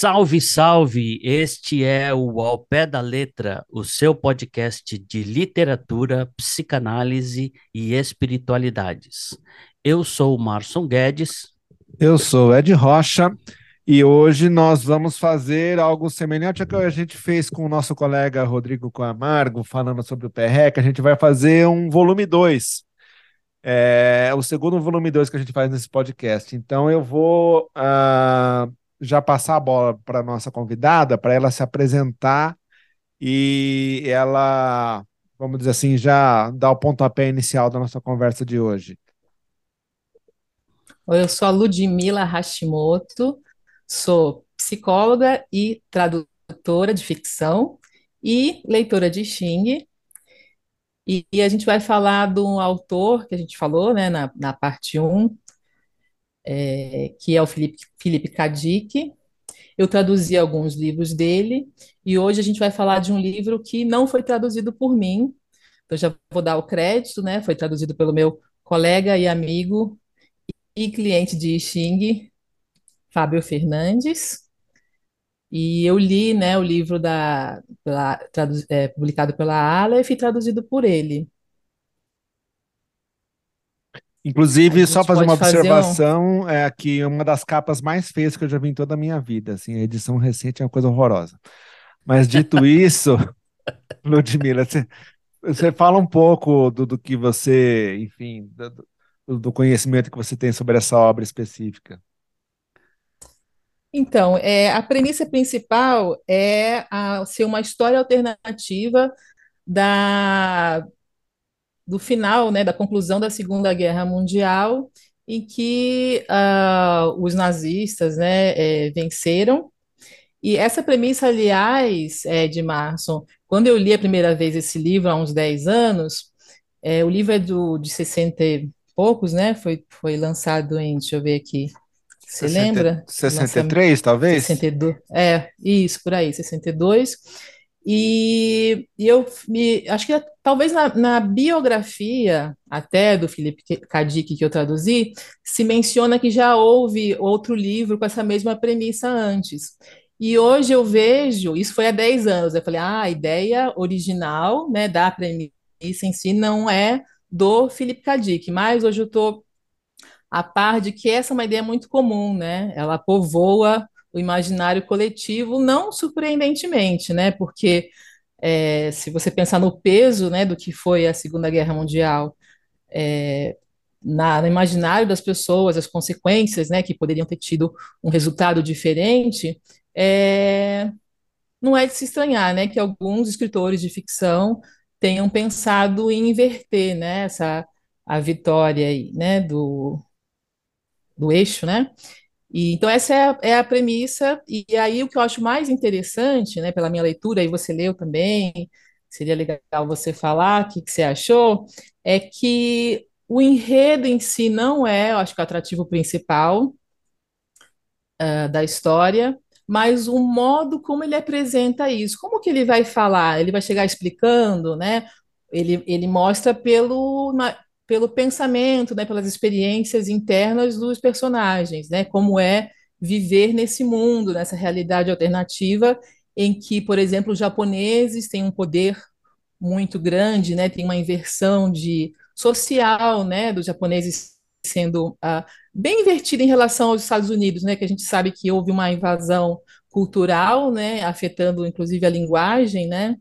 Salve, salve! Este é o Ao Pé da Letra, o seu podcast de literatura, psicanálise e espiritualidades. Eu sou o Marson Guedes. Eu sou Ed Rocha e hoje nós vamos fazer algo semelhante ao que a gente fez com o nosso colega Rodrigo Camargo, falando sobre o PREC. A gente vai fazer um volume 2. É o segundo volume 2 que a gente faz nesse podcast. Então eu vou. Uh já passar a bola para nossa convidada, para ela se apresentar e ela, vamos dizer assim, já dar o pontapé inicial da nossa conversa de hoje. Oi, eu sou a Ludmila Hashimoto, sou psicóloga e tradutora de ficção e leitora de Xing. E, e a gente vai falar de um autor que a gente falou né, na, na parte 1, é, que é o Felipe, Felipe Kadik. Eu traduzi alguns livros dele e hoje a gente vai falar de um livro que não foi traduzido por mim. Então já vou dar o crédito, né? Foi traduzido pelo meu colega e amigo e cliente de Xing, Fábio Fernandes. E eu li, né, o livro da, pela, é, publicado pela Aleph e traduzido por ele. Inclusive, só fazer uma observação, um... é que uma das capas mais feias que eu já vi em toda a minha vida, assim, a edição recente é uma coisa horrorosa. Mas dito isso, Ludmila, você, você fala um pouco do, do que você, enfim, do, do, conhecimento que você tem sobre essa obra específica. Então, é, a premissa principal é a, ser uma história alternativa da, do final, né, da conclusão da Segunda Guerra Mundial, em que uh, os nazistas né, é, venceram. E essa premissa, aliás, é, de Marson, quando eu li a primeira vez esse livro, há uns 10 anos, é, o livro é do, de 60 e poucos, né? Foi, foi lançado em, deixa eu ver aqui, você 60, lembra? 63, talvez? 62, é, isso, por aí, 62. E, e eu me acho que talvez na, na, biografia até do Felipe Kadik que eu traduzi, se menciona que já houve outro livro com essa mesma premissa antes. E hoje eu vejo, isso foi há 10 anos, eu falei, ah, a ideia original né, da premissa em si não é do Felipe Kadik, mas hoje eu estou a par de que essa é uma ideia muito comum, né? Ela povoa o imaginário coletivo, não surpreendentemente, né? Porque é, se você pensar no peso né, do que foi a Segunda Guerra Mundial é, na, no imaginário das pessoas, as consequências né, que poderiam ter tido um resultado diferente, é, não é de se estranhar né, que alguns escritores de ficção tenham pensado em inverter né, essa, a vitória aí, né, do, do eixo, né? E, então, essa é a, é a, premissa, e aí o que eu acho mais interessante, né, pela minha leitura, e você leu também, seria legal você falar o que, que você achou, é que o enredo em si não é, eu acho que o atrativo principal uh, da história, mas o modo como ele apresenta isso, como que ele vai falar, ele vai chegar explicando, né, ele, ele mostra pelo, pelo pensamento, né, pelas experiências internas dos personagens, né, como é viver nesse mundo, nessa realidade alternativa em que, por exemplo, os japoneses têm um poder muito grande, né, tem uma inversão de social, né, dos japoneses sendo uh, bem invertida em relação aos Estados Unidos, né, que a gente sabe que houve uma invasão cultural, né, afetando inclusive a linguagem, né.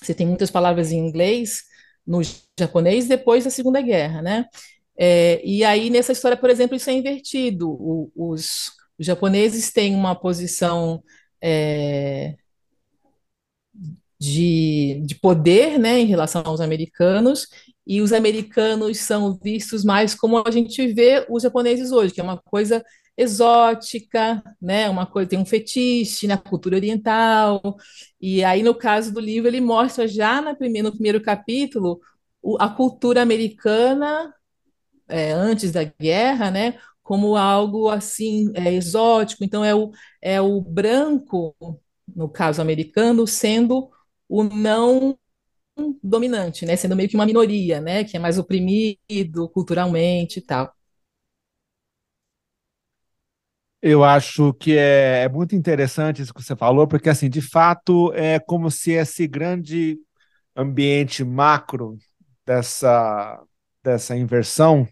Você tem muitas palavras em inglês no japonês depois da Segunda Guerra, né? É, e aí, nessa história, por exemplo, isso é invertido. O, os, os, japoneses têm uma posição é, de, de poder né, em relação aos americanos, e os americanos são vistos mais como a gente vê os japoneses hoje, que é uma coisa exótica, né? Uma coisa tem um fetiche na cultura oriental. E aí no caso do livro ele mostra já na primeira, no primeiro capítulo o, a cultura americana é, antes da guerra, né? Como algo assim é, exótico. Então é o é o branco no caso americano sendo o não dominante, né? Sendo meio que uma minoria, né? Que é mais oprimido culturalmente e tal. Eu acho que é, é, muito interessante isso que você falou, porque, assim, de fato, é como se esse grande ambiente macro dessa, dessa inversão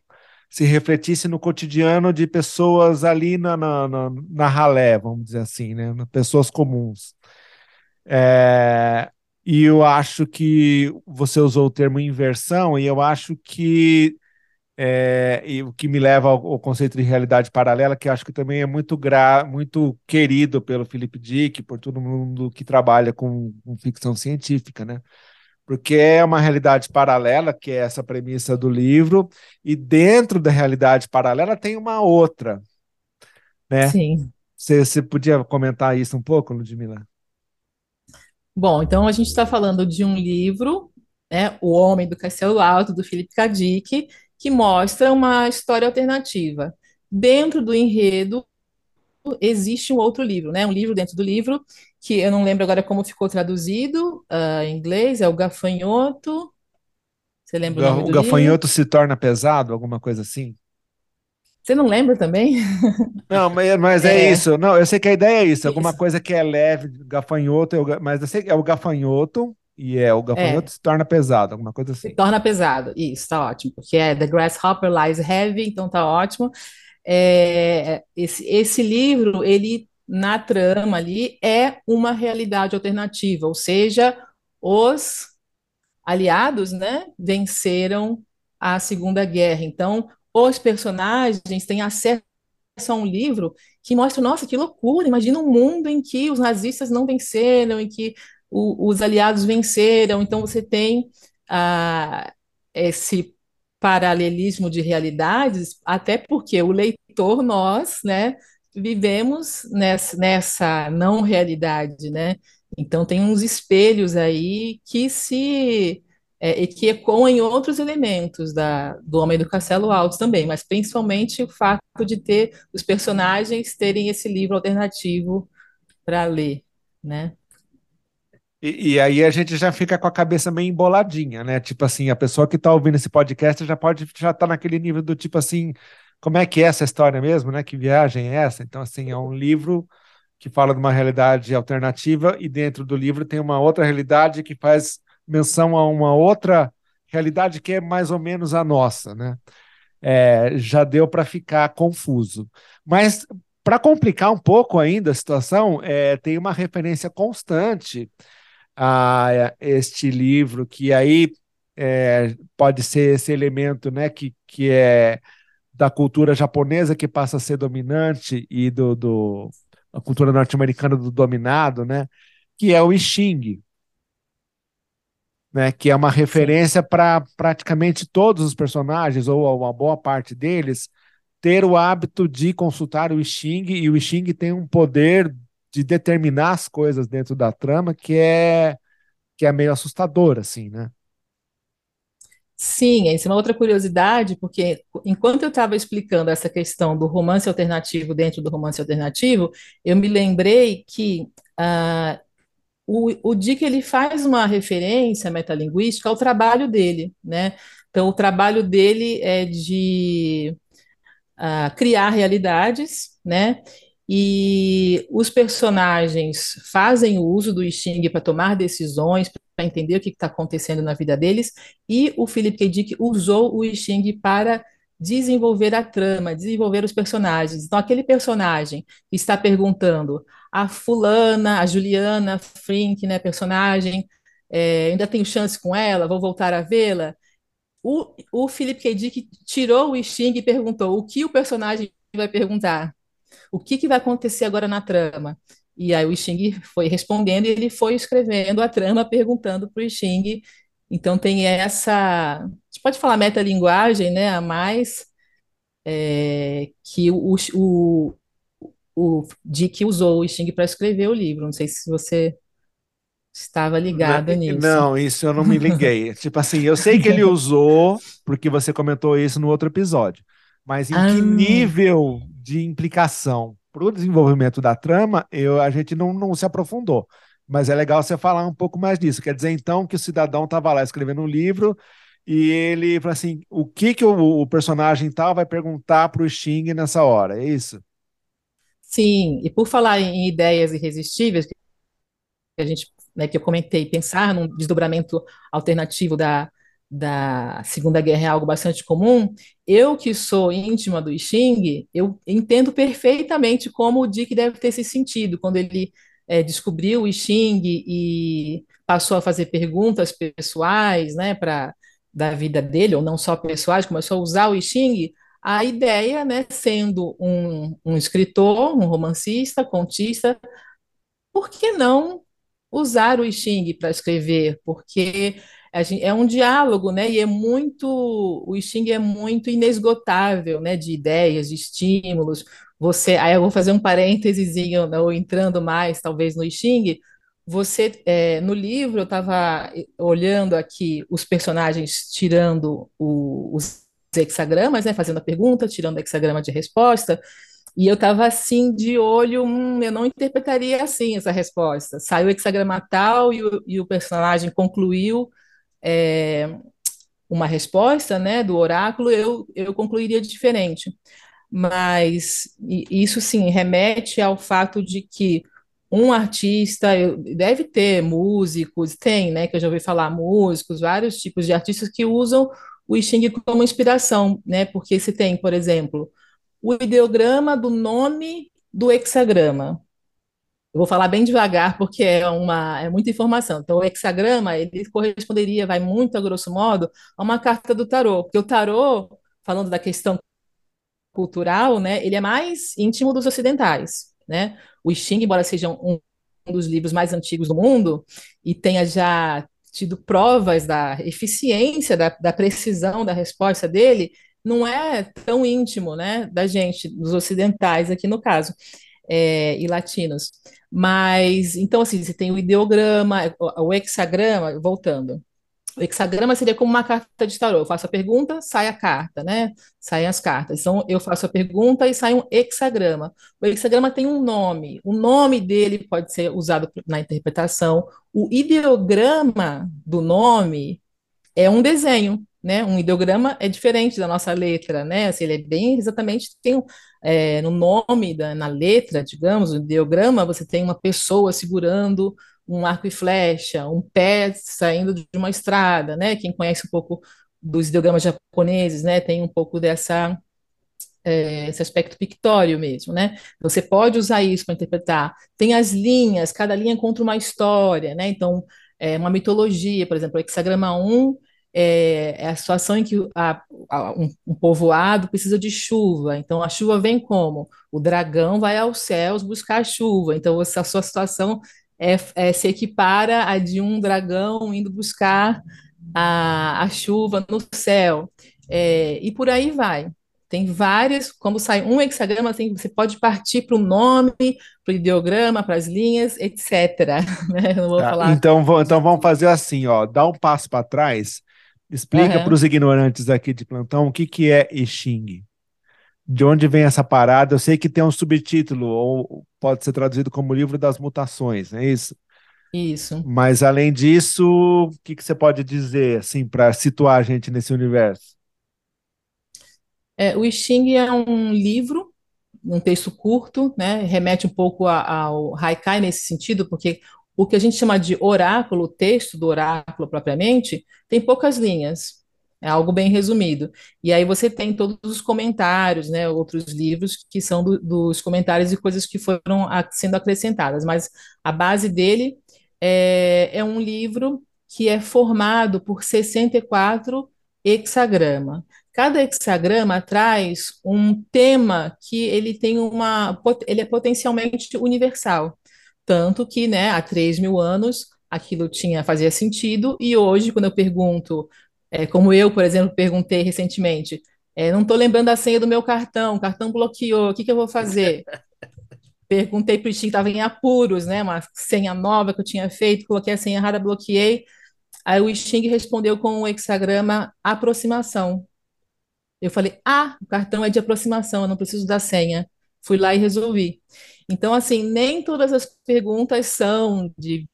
se refletisse no cotidiano de pessoas ali na, na, na, na ralé, vamos dizer assim, né? Pessoas comuns. É, e eu acho que você usou o termo inversão, e eu acho que é, e o que me leva ao, ao, conceito de realidade paralela, que acho que também é muito, gra, muito querido pelo Philip Dick, por todo mundo que trabalha com, com ficção científica, né? Porque é uma realidade paralela, que é essa premissa do livro, e dentro da realidade paralela tem uma outra, né? Sim. Você, você podia comentar isso um pouco, Ludmila? Bom, então a gente está falando de um livro, né, O Homem do Castelo Alto, do Philip K. Dick, que mostra uma história alternativa. Dentro do enredo existe um outro livro, né? Um livro dentro do livro que eu não lembro agora como ficou traduzido uh, em inglês, é o Gafanhoto. Você lembra o, nome o do Gafanhoto livro? se torna pesado, alguma coisa assim? Você não lembra também? Não, mas, mas é. é. isso. Não, eu sei que a ideia é isso. Alguma Isso. coisa que é leve, gafanhoto, é mas eu sei que é o gafanhoto, e é o gafanhoto É, se torna pesado, alguma coisa se assim. torna pesado. Isso, tá ótimo, porque é The Grasshopper Lies Heavy, então tá ótimo. É, esse, esse livro, ele, na trama ali, é uma realidade alternativa, ou seja, os aliados, né, venceram a Segunda Guerra. Então, os personagens têm acesso a um livro que mostra, nossa, que loucura! Imagina um mundo em que os nazistas não venceram, em que o- os aliados venceram. Então, você tem ah, esse paralelismo de realidades, até porque o leitor, nós, né, vivemos nessa, nessa não realidade, né? Então, tem uns espelhos aí que se é, que ecoam em outros elementos da, do Homem do Castelo Alto também, mas principalmente o fato de ter os personagens terem esse livro alternativo para ler, né? E, e aí a gente já fica com a cabeça meio emboladinha, né? Tipo assim, a pessoa que tá ouvindo esse podcast já pode já tá naquele nível do tipo assim, como é que é essa história mesmo, né? Que viagem é essa? Então, assim, é um livro que fala de uma realidade alternativa e dentro do livro tem uma outra realidade que faz menção a uma outra realidade que é mais ou menos a nossa, né? É, já deu para ficar confuso. Mas para complicar um pouco ainda a situação, é, tem uma referência constante a este livro, que aí é, pode ser esse elemento né, que, que é da cultura japonesa que passa a ser dominante e do, do a cultura norte-americana do dominado, né, que é o I Ching, né, que é uma referência para praticamente todos os personagens, ou uma boa parte deles, ter o hábito de consultar o I Ching, e o I Ching tem um poder de determinar as coisas dentro da trama que é que é meio assustador, assim, né? Sim, essa é uma outra curiosidade, porque enquanto eu estava explicando essa questão do romance alternativo dentro do romance alternativo, eu me lembrei que ah, o, o Dick ele faz uma referência metalinguística ao trabalho dele, né? Então, o trabalho dele é de ah, criar realidades, né? E os personagens fazem o uso do Xing para tomar decisões, para entender o que está acontecendo na vida deles, e o Philip K. Dick usou o Xing para desenvolver a trama, desenvolver os personagens. Então, aquele personagem está perguntando a fulana, a Juliana Frink, né, personagem, é, ainda tenho chance com ela, vou voltar a vê-la. O, o Philip K. Dick tirou o Xing e perguntou o que o personagem vai perguntar o que, que vai acontecer agora na trama? E aí o Xing foi respondendo e ele foi escrevendo a trama, perguntando para o Xing. Então tem essa, a gente pode falar metalinguagem, né, a mais é, que o, o, o Dick usou o Xing para escrever o livro. Não sei se você estava ligado nisso. Não, isso eu não me liguei. tipo assim, eu sei que ele usou, porque você comentou isso no outro episódio, mas em que Ah, nível de implicação para o desenvolvimento da trama, eu, a gente não, não se aprofundou. Mas é legal você falar um pouco mais disso. Quer dizer, então, que o cidadão estava lá escrevendo um livro e ele falou assim: o que, que o, o personagem tal vai perguntar para o Xing nessa hora? É isso? Sim, e por falar em ideias irresistíveis, que a gente, né, que eu comentei, pensar num desdobramento alternativo da, da Segunda Guerra é algo bastante comum. Eu, que sou íntima do Xing, eu entendo perfeitamente como o Dick deve ter se sentido quando ele é, descobriu o Xing e passou a fazer perguntas pessoais, né, para da vida dele, ou não só pessoais, começou a usar o Xing. A ideia, né, sendo um, um escritor, um romancista, contista, por que não usar o Xing para escrever? Porque é um diálogo, né? E é muito, o Xing é muito inesgotável, né? De ideias, de estímulos. Você, aí eu vou fazer um parênteses, né, ou entrando mais, talvez no Xing. Você, é, no livro, eu estava olhando aqui os personagens tirando o, os hexagramas, né? Fazendo a pergunta, tirando o hexagrama de resposta. E eu estava assim, de olho, hum, eu não interpretaria assim essa resposta. Saiu o hexagrama tal e o, e o personagem concluiu é, uma resposta né, do oráculo, eu, eu concluiria diferente. Mas isso sim remete ao fato de que um artista deve ter músicos, tem, né? Que eu já ouvi falar músicos, vários tipos de artistas que usam o I Ching como inspiração, né? Porque se tem, por exemplo, o ideograma do nome do hexagrama. Eu vou falar bem devagar porque é uma é muita informação. Então, o hexagrama ele corresponderia, vai muito a grosso modo, a uma carta do tarô, porque o tarô, falando da questão cultural, né, ele é mais íntimo dos ocidentais, né? O I Ching, embora seja um, um dos livros mais antigos do mundo e tenha já tido provas da eficiência, da, da precisão da resposta dele, não é tão íntimo, né, da gente, dos ocidentais aqui no caso, é, e latinos. Mas, então, assim, você tem o ideograma, o hexagrama, voltando. O hexagrama seria como uma carta de tarô. Eu faço a pergunta, sai a carta, né? Saem as cartas. Então, eu faço a pergunta e sai um hexagrama. O hexagrama tem um nome. O nome dele pode ser usado na interpretação. O ideograma do nome é um desenho né? Um ideograma é diferente da nossa letra, né? Assim, ele é bem exatamente tem é, no nome da na letra, digamos, o ideograma você tem uma pessoa segurando um arco e flecha, um pé saindo de uma estrada, né? Quem conhece um pouco dos ideogramas japoneses, né? Tem um pouco dessa é, esse aspecto pictório mesmo, né? Você pode usar isso para interpretar. Tem as linhas, cada linha conta uma história, né? Então, é uma mitologia, por exemplo, o hexagrama 1 é, é a situação em que a, a, um, um, povoado precisa de chuva. Então, a chuva vem como? O dragão vai aos céus buscar a chuva. Então, a sua situação é, é, se equipara a de um dragão indo buscar a, a chuva no céu. É, e por aí vai. Tem várias, como sai um hexagrama, tem, você pode partir para o nome, para o ideograma, para as linhas, etc. Né? Tá, então, então vamos fazer assim, ó, dá um passo para trás Explica uhum. para os ignorantes aqui de plantão o que, que é I Ching. De onde vem essa parada? Eu sei que tem um subtítulo, ou pode ser traduzido como Livro das Mutações, não é isso? Isso. Mas além disso, o que, que você pode dizer assim para situar a gente nesse universo? É, o I Ching é um livro, um texto curto, né? Remete um pouco ao Haikai nesse sentido, porque o que a gente chama de oráculo, o texto do oráculo propriamente, tem poucas linhas, é algo bem resumido. E aí você tem todos os comentários, né, outros livros que são do, dos comentários e coisas que foram sendo acrescentadas, mas a base dele é, é um livro que é formado por 64 hexagrama. Cada hexagrama traz um tema que ele tem uma, ele é potencialmente universal. Tanto que, né, há 3 mil anos aquilo tinha fazia sentido, e hoje, quando eu pergunto, é, como eu, por exemplo, perguntei recentemente, é, não estou lembrando a senha do meu cartão, o cartão bloqueou, o que, que eu vou fazer? Perguntei para o Steve, estava em apuros, né? Uma senha nova que eu tinha feito, coloquei a senha errada, bloqueei. Aí o Sting respondeu com o hexagrama aproximação. Eu falei, ah, o cartão é de aproximação, eu não preciso da senha. Fui lá e resolvi. Então, assim, nem todas as perguntas são de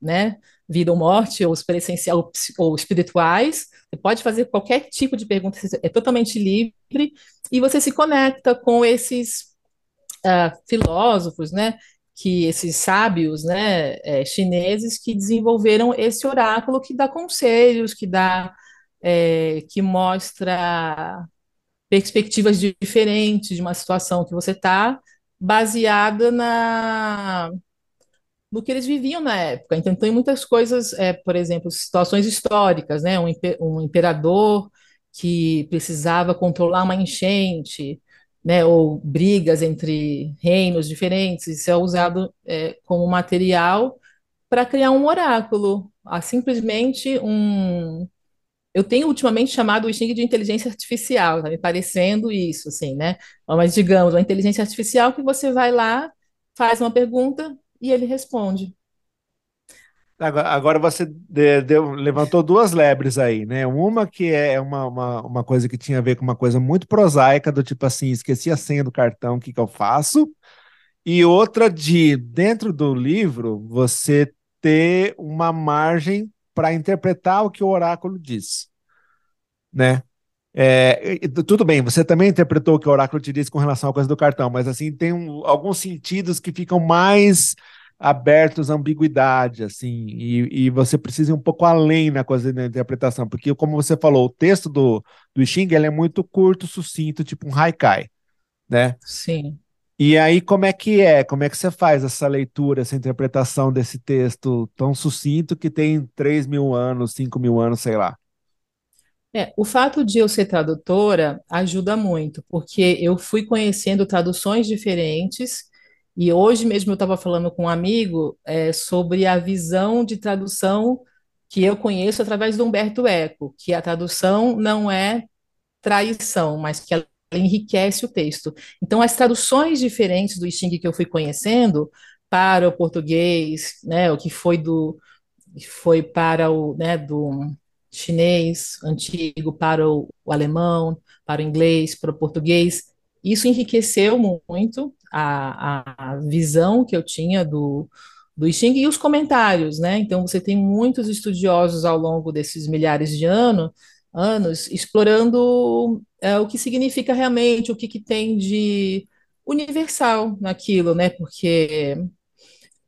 né, vida ou morte, ou essencial ou espirituais. Você pode fazer qualquer tipo de pergunta, é totalmente livre, e você se conecta com esses uh, filósofos, né, que esses sábios, né, é, chineses que desenvolveram esse oráculo que dá conselhos, que dá, é, que mostra perspectivas diferentes de uma situação que você está, baseada na no que eles viviam na época. Então, tem muitas coisas, é, por exemplo, situações históricas, né? Um, um imperador que precisava controlar uma enchente, né? Ou brigas entre reinos diferentes. Isso é usado é, como material para criar um oráculo. Simplesmente um. Eu tenho ultimamente chamado o Xing de inteligência artificial, tá me parecendo isso, assim, né? Mas digamos, uma inteligência artificial que você vai lá, faz uma pergunta, e ele responde. Agora você deu, levantou duas lebres aí, né? Uma que é uma, uma, uma, coisa que tinha a ver com uma coisa muito prosaica, do tipo assim, esqueci a senha do cartão, o que, que eu faço? E outra de, dentro do livro, você ter uma margem para interpretar o que o oráculo diz, né? É, tudo bem, você também interpretou o que o oráculo te disse com relação à coisa do cartão, mas assim, tem um, alguns sentidos que ficam mais abertos à ambiguidade, assim, e, e, você precisa ir um pouco além na coisa da interpretação, porque como você falou, o texto do, do Xing, ele é muito curto, sucinto, tipo um haikai, né? Sim. E aí, como é que é? Como é que você faz essa leitura, essa interpretação desse texto tão sucinto que tem 3 mil anos, 5 mil anos, sei lá? É, o fato de eu ser tradutora ajuda muito, porque eu fui conhecendo traduções diferentes, e hoje mesmo eu estava falando com um amigo é, sobre a visão de tradução que eu conheço através do Humberto Eco, que a tradução não é traição, mas que ela enriquece o texto. Então, as traduções diferentes do Xing que eu fui conhecendo para o português, né, o que foi do foi para o, né, do chinês antigo para o, o alemão, para o inglês, para o português. Isso enriqueceu muito a, a visão que eu tinha do, do I Ching e os comentários, né? Então, você tem muitos estudiosos ao longo desses milhares de ano, anos explorando é, o que significa realmente, o que, que tem de universal naquilo, né? Porque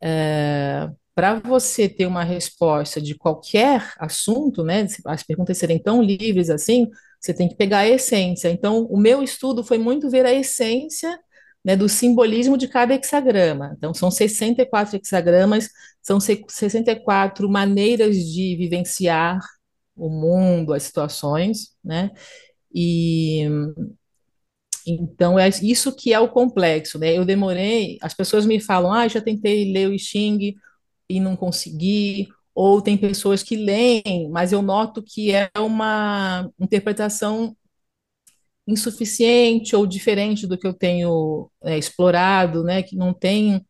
é, para você ter uma resposta de qualquer assunto, né, as perguntas serem tão livres assim, você tem que pegar a essência. Então, o meu estudo foi muito ver a essência né, do simbolismo de cada hexagrama. Então, são 64 hexagramas, são 64 maneiras de vivenciar o mundo, as situações, né? E então é isso que é o complexo, né? Eu demorei, as pessoas me falam: "Ah, já tentei ler o I Ching e não consegui, ou tem pessoas que leem, mas eu noto que é uma interpretação insuficiente ou diferente do que eu tenho é, explorado, né, que não tem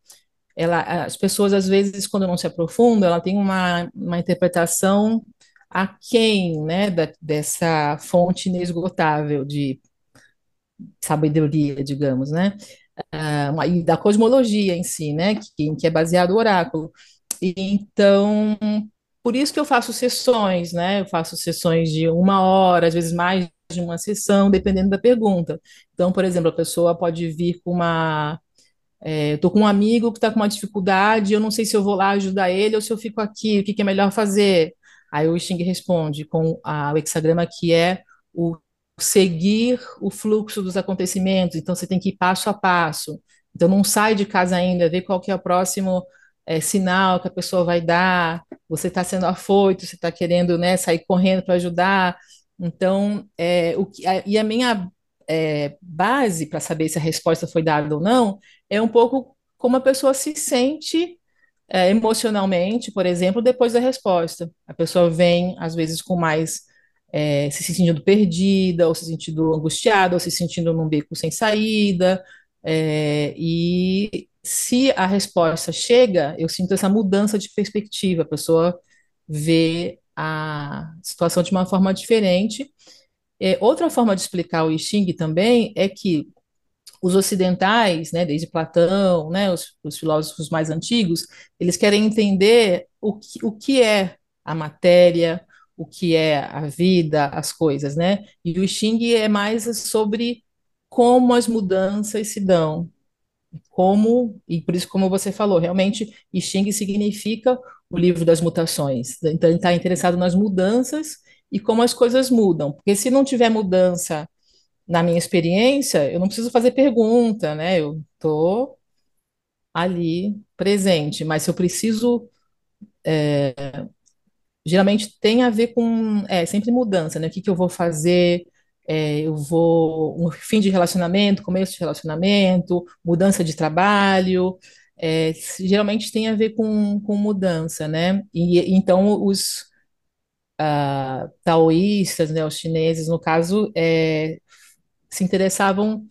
ela, as pessoas às vezes quando não se aprofundam, ela tem uma, uma interpretação aquém, né, da, dessa fonte inesgotável de sabedoria, digamos, né, uh, e da cosmologia em si, né, que, que é baseado no oráculo. Então, por isso que eu faço sessões, né? Eu faço sessões de uma hora, às vezes mais de uma sessão, dependendo da pergunta. Então, por exemplo, a pessoa pode vir com uma. Estou é, com um amigo que está com uma dificuldade, eu não sei se eu vou lá ajudar ele ou se eu fico aqui, o que, que é melhor fazer? Aí o Xing responde com a, o hexagrama que é o seguir o fluxo dos acontecimentos. Então, você tem que ir passo a passo. Então, não sai de casa ainda, vê qual que é o próximo é, sinal que a pessoa vai dar, você está sendo afoito, você está querendo né, sair correndo para ajudar. Então, é, o que, a, e a minha é, base para saber se a resposta foi dada ou não é um pouco como a pessoa se sente é, emocionalmente, por exemplo, depois da resposta. A pessoa vem, às vezes, com mais é, se sentindo perdida, ou se sentindo angustiada, ou se sentindo num beco sem saída, é, e se a resposta chega, eu sinto essa mudança de perspectiva, a pessoa vê a situação de uma forma diferente. É, outra forma de explicar o I Ching também é que os ocidentais, né, desde Platão, né, os, os, filósofos mais antigos, eles querem entender o que, o que é a matéria, o que é a vida, as coisas, né? E o I Ching é mais sobre como as mudanças se dão, como, e por isso, como você falou, realmente, Xing significa o livro das mutações. Então, ele está interessado nas mudanças e como as coisas mudam. Porque se não tiver mudança na minha experiência, eu não preciso fazer pergunta, né? Eu estou ali presente, mas se eu preciso. É, geralmente tem a ver com é, sempre mudança, né? O que, que eu vou fazer? É, eu vou um fim de relacionamento, começo de relacionamento, mudança de trabalho, é, geralmente tem a ver com, com mudança, né? E então os uh, taoístas, né, os chineses, no caso, é, se interessavam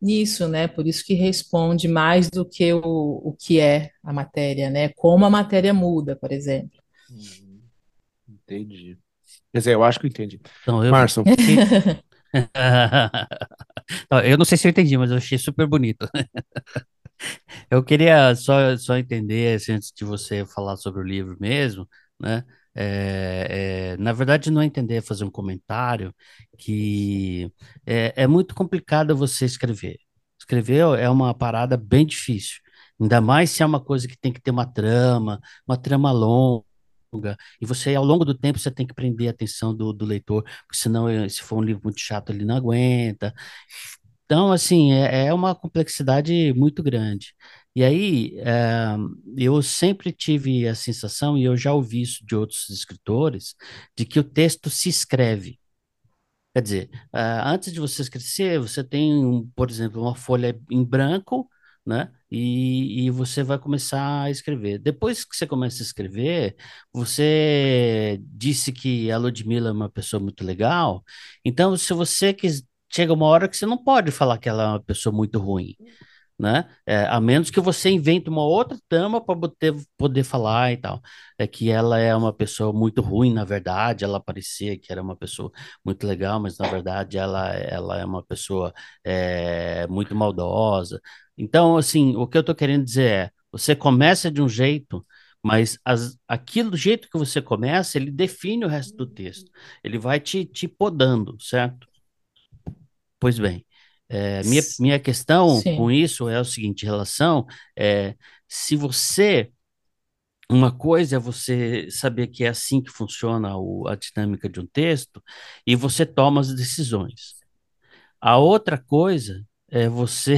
nisso, né? Por isso que responde mais do que o, o que é a matéria, né? Como a matéria muda, por exemplo. Uhum. Entendi. Quer dizer, eu acho que eu entendi. Então, eu... Márcio. eu não sei se eu entendi, mas eu achei super bonito. Eu queria só, só entender, assim, antes de você falar sobre o livro mesmo, né? É, é, na verdade, não é entender, é fazer um comentário que é, é muito complicado você escrever. Escrever é uma parada bem difícil, ainda mais se é uma coisa que tem que ter uma trama, uma trama longa, e você, ao longo do tempo, você tem que prender a atenção do, do leitor, porque senão, eh, se for um livro muito chato, ele não aguenta. Então, assim, é, é uma complexidade muito grande. E aí, é, eu sempre tive a sensação, e eu já ouvi isso de outros escritores, de que o texto se escreve. Quer dizer, é, antes de você escrever, você tem, por exemplo, uma folha em branco, né? E, e você vai começar a escrever. Depois que você começa a escrever, você disse que a Ludmilla é uma pessoa muito legal. Então, se você quis, chega uma hora que você não pode falar que ela é uma pessoa muito ruim, né? É, a menos que você invente uma outra trama para poder, poder falar e tal. É que ela é uma pessoa muito ruim, na verdade, ela parecia que era uma pessoa muito legal, mas na verdade ela, ela é uma pessoa é, muito maldosa. Então, assim, o que eu estou querendo dizer é, você começa de um jeito, mas as, aquilo do jeito que você começa, ele define o resto do texto. Ele vai te, te podando, certo? Pois bem, é, minha, minha questão Sim. com isso é o seguinte, relação é, se você, uma coisa é você saber que é assim que funciona o, a dinâmica de um texto e você toma as decisões. A outra coisa é você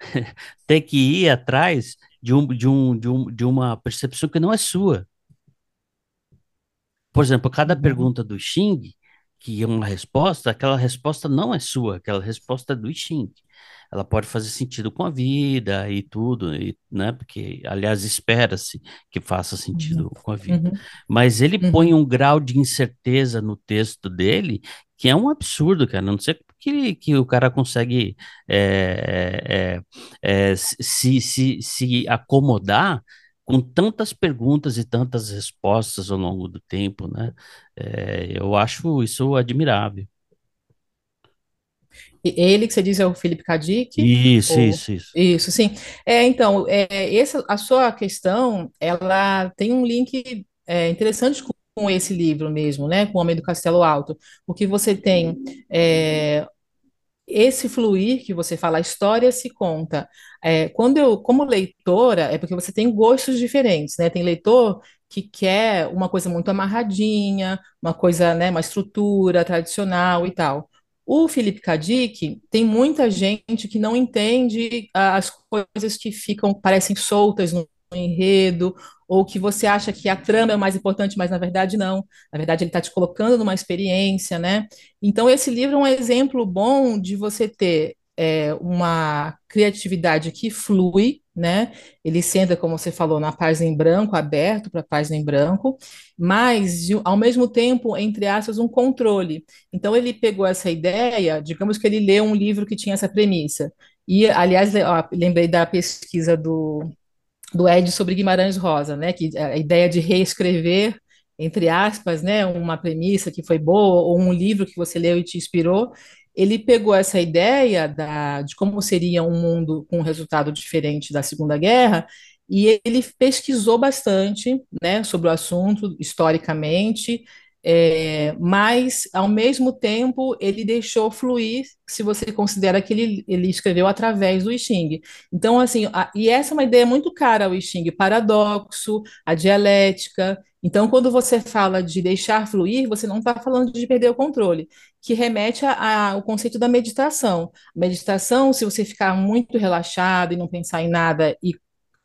ter que ir atrás de, um, de, um, de, um, de uma percepção que não é sua. Por exemplo, cada Uhum. pergunta do Xing, que é uma resposta, aquela resposta não é sua, aquela resposta é do Xing. Ela pode fazer sentido com a vida e tudo, e, né? Porque, aliás, espera-se que faça sentido Uhum. com a vida. Uhum. Mas ele Uhum. põe um grau de incerteza no texto dele que é um absurdo, cara. Não sei que, que o cara consegue é, é, é, se, se, se acomodar com tantas perguntas e tantas respostas ao longo do tempo, né? É, eu acho isso admirável. Ele que você diz é o Felipe Kadik? Isso, Ou... isso, isso. Isso, sim. É, então, é, essa, a sua questão, ela tem um link é, interessante com, com esse livro mesmo, né? Com o Homem do Castelo Alto, porque você tem é, esse fluir que você fala, a história se conta. É, quando eu, como leitora, é porque você tem gostos diferentes, né? Tem leitor que quer uma coisa muito amarradinha, uma coisa, né, uma estrutura tradicional e tal. O Felipe Kadik tem muita gente que não entende as coisas que ficam, parecem soltas no enredo, ou que você acha que a trama é mais importante, mas na verdade não. Na verdade, ele está te colocando numa experiência, né? Então, esse livro é um exemplo bom de você ter é, uma criatividade que flui, né? Ele senta, como você falou, na página em branco, aberto para a página em branco, mas ao mesmo tempo, entre aspas, um controle. Então, ele pegou essa ideia, digamos que ele leu um livro que tinha essa premissa. E, aliás, ó, lembrei da pesquisa do, do Ed sobre Guimarães Rosa, né? Que a ideia de reescrever entre aspas, né, uma premissa que foi boa ou um livro que você leu e te inspirou, ele pegou essa ideia da, de como seria um mundo com um resultado diferente da Segunda Guerra e ele pesquisou bastante, né, sobre o assunto historicamente é, mas, ao mesmo tempo, ele deixou fluir, se você considera que ele, ele escreveu através do I Ching. Então, assim, a, e essa é uma ideia muito cara ao I Ching, paradoxo, a dialética. Então, quando você fala de deixar fluir, você não está falando de perder o controle, que remete ao conceito da meditação. Meditação, se você ficar muito relaxado e não pensar em nada e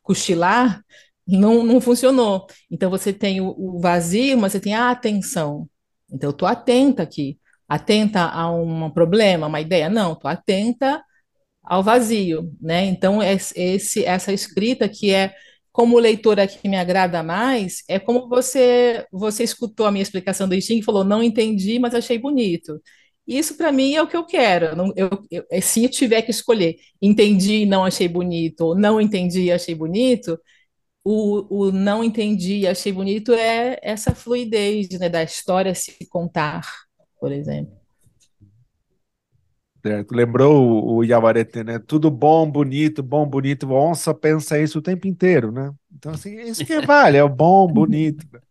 cochilar, não, não funcionou. Então você tem o, o vazio, mas você tem a atenção. Então eu estou atenta aqui, atenta a um problema, uma ideia. Não, estou atenta ao vazio, né? Então esse, essa escrita que é como leitora que me agrada mais, é como você você escutou a minha explicação do I Ching e falou, não entendi, mas achei bonito. Isso para mim é o que eu quero. Não, eu, eu, se eu tiver que escolher, entendi não achei bonito, ou não entendi achei bonito, o, o não entendi e achei bonito é essa fluidez né, da história se contar, por exemplo. Certo. Lembrou o, o Yavarete, né? Tudo bom, bonito, bom, bonito. Onça pensa isso o tempo inteiro, né? Então, assim, isso que vale, é o bom, bonito.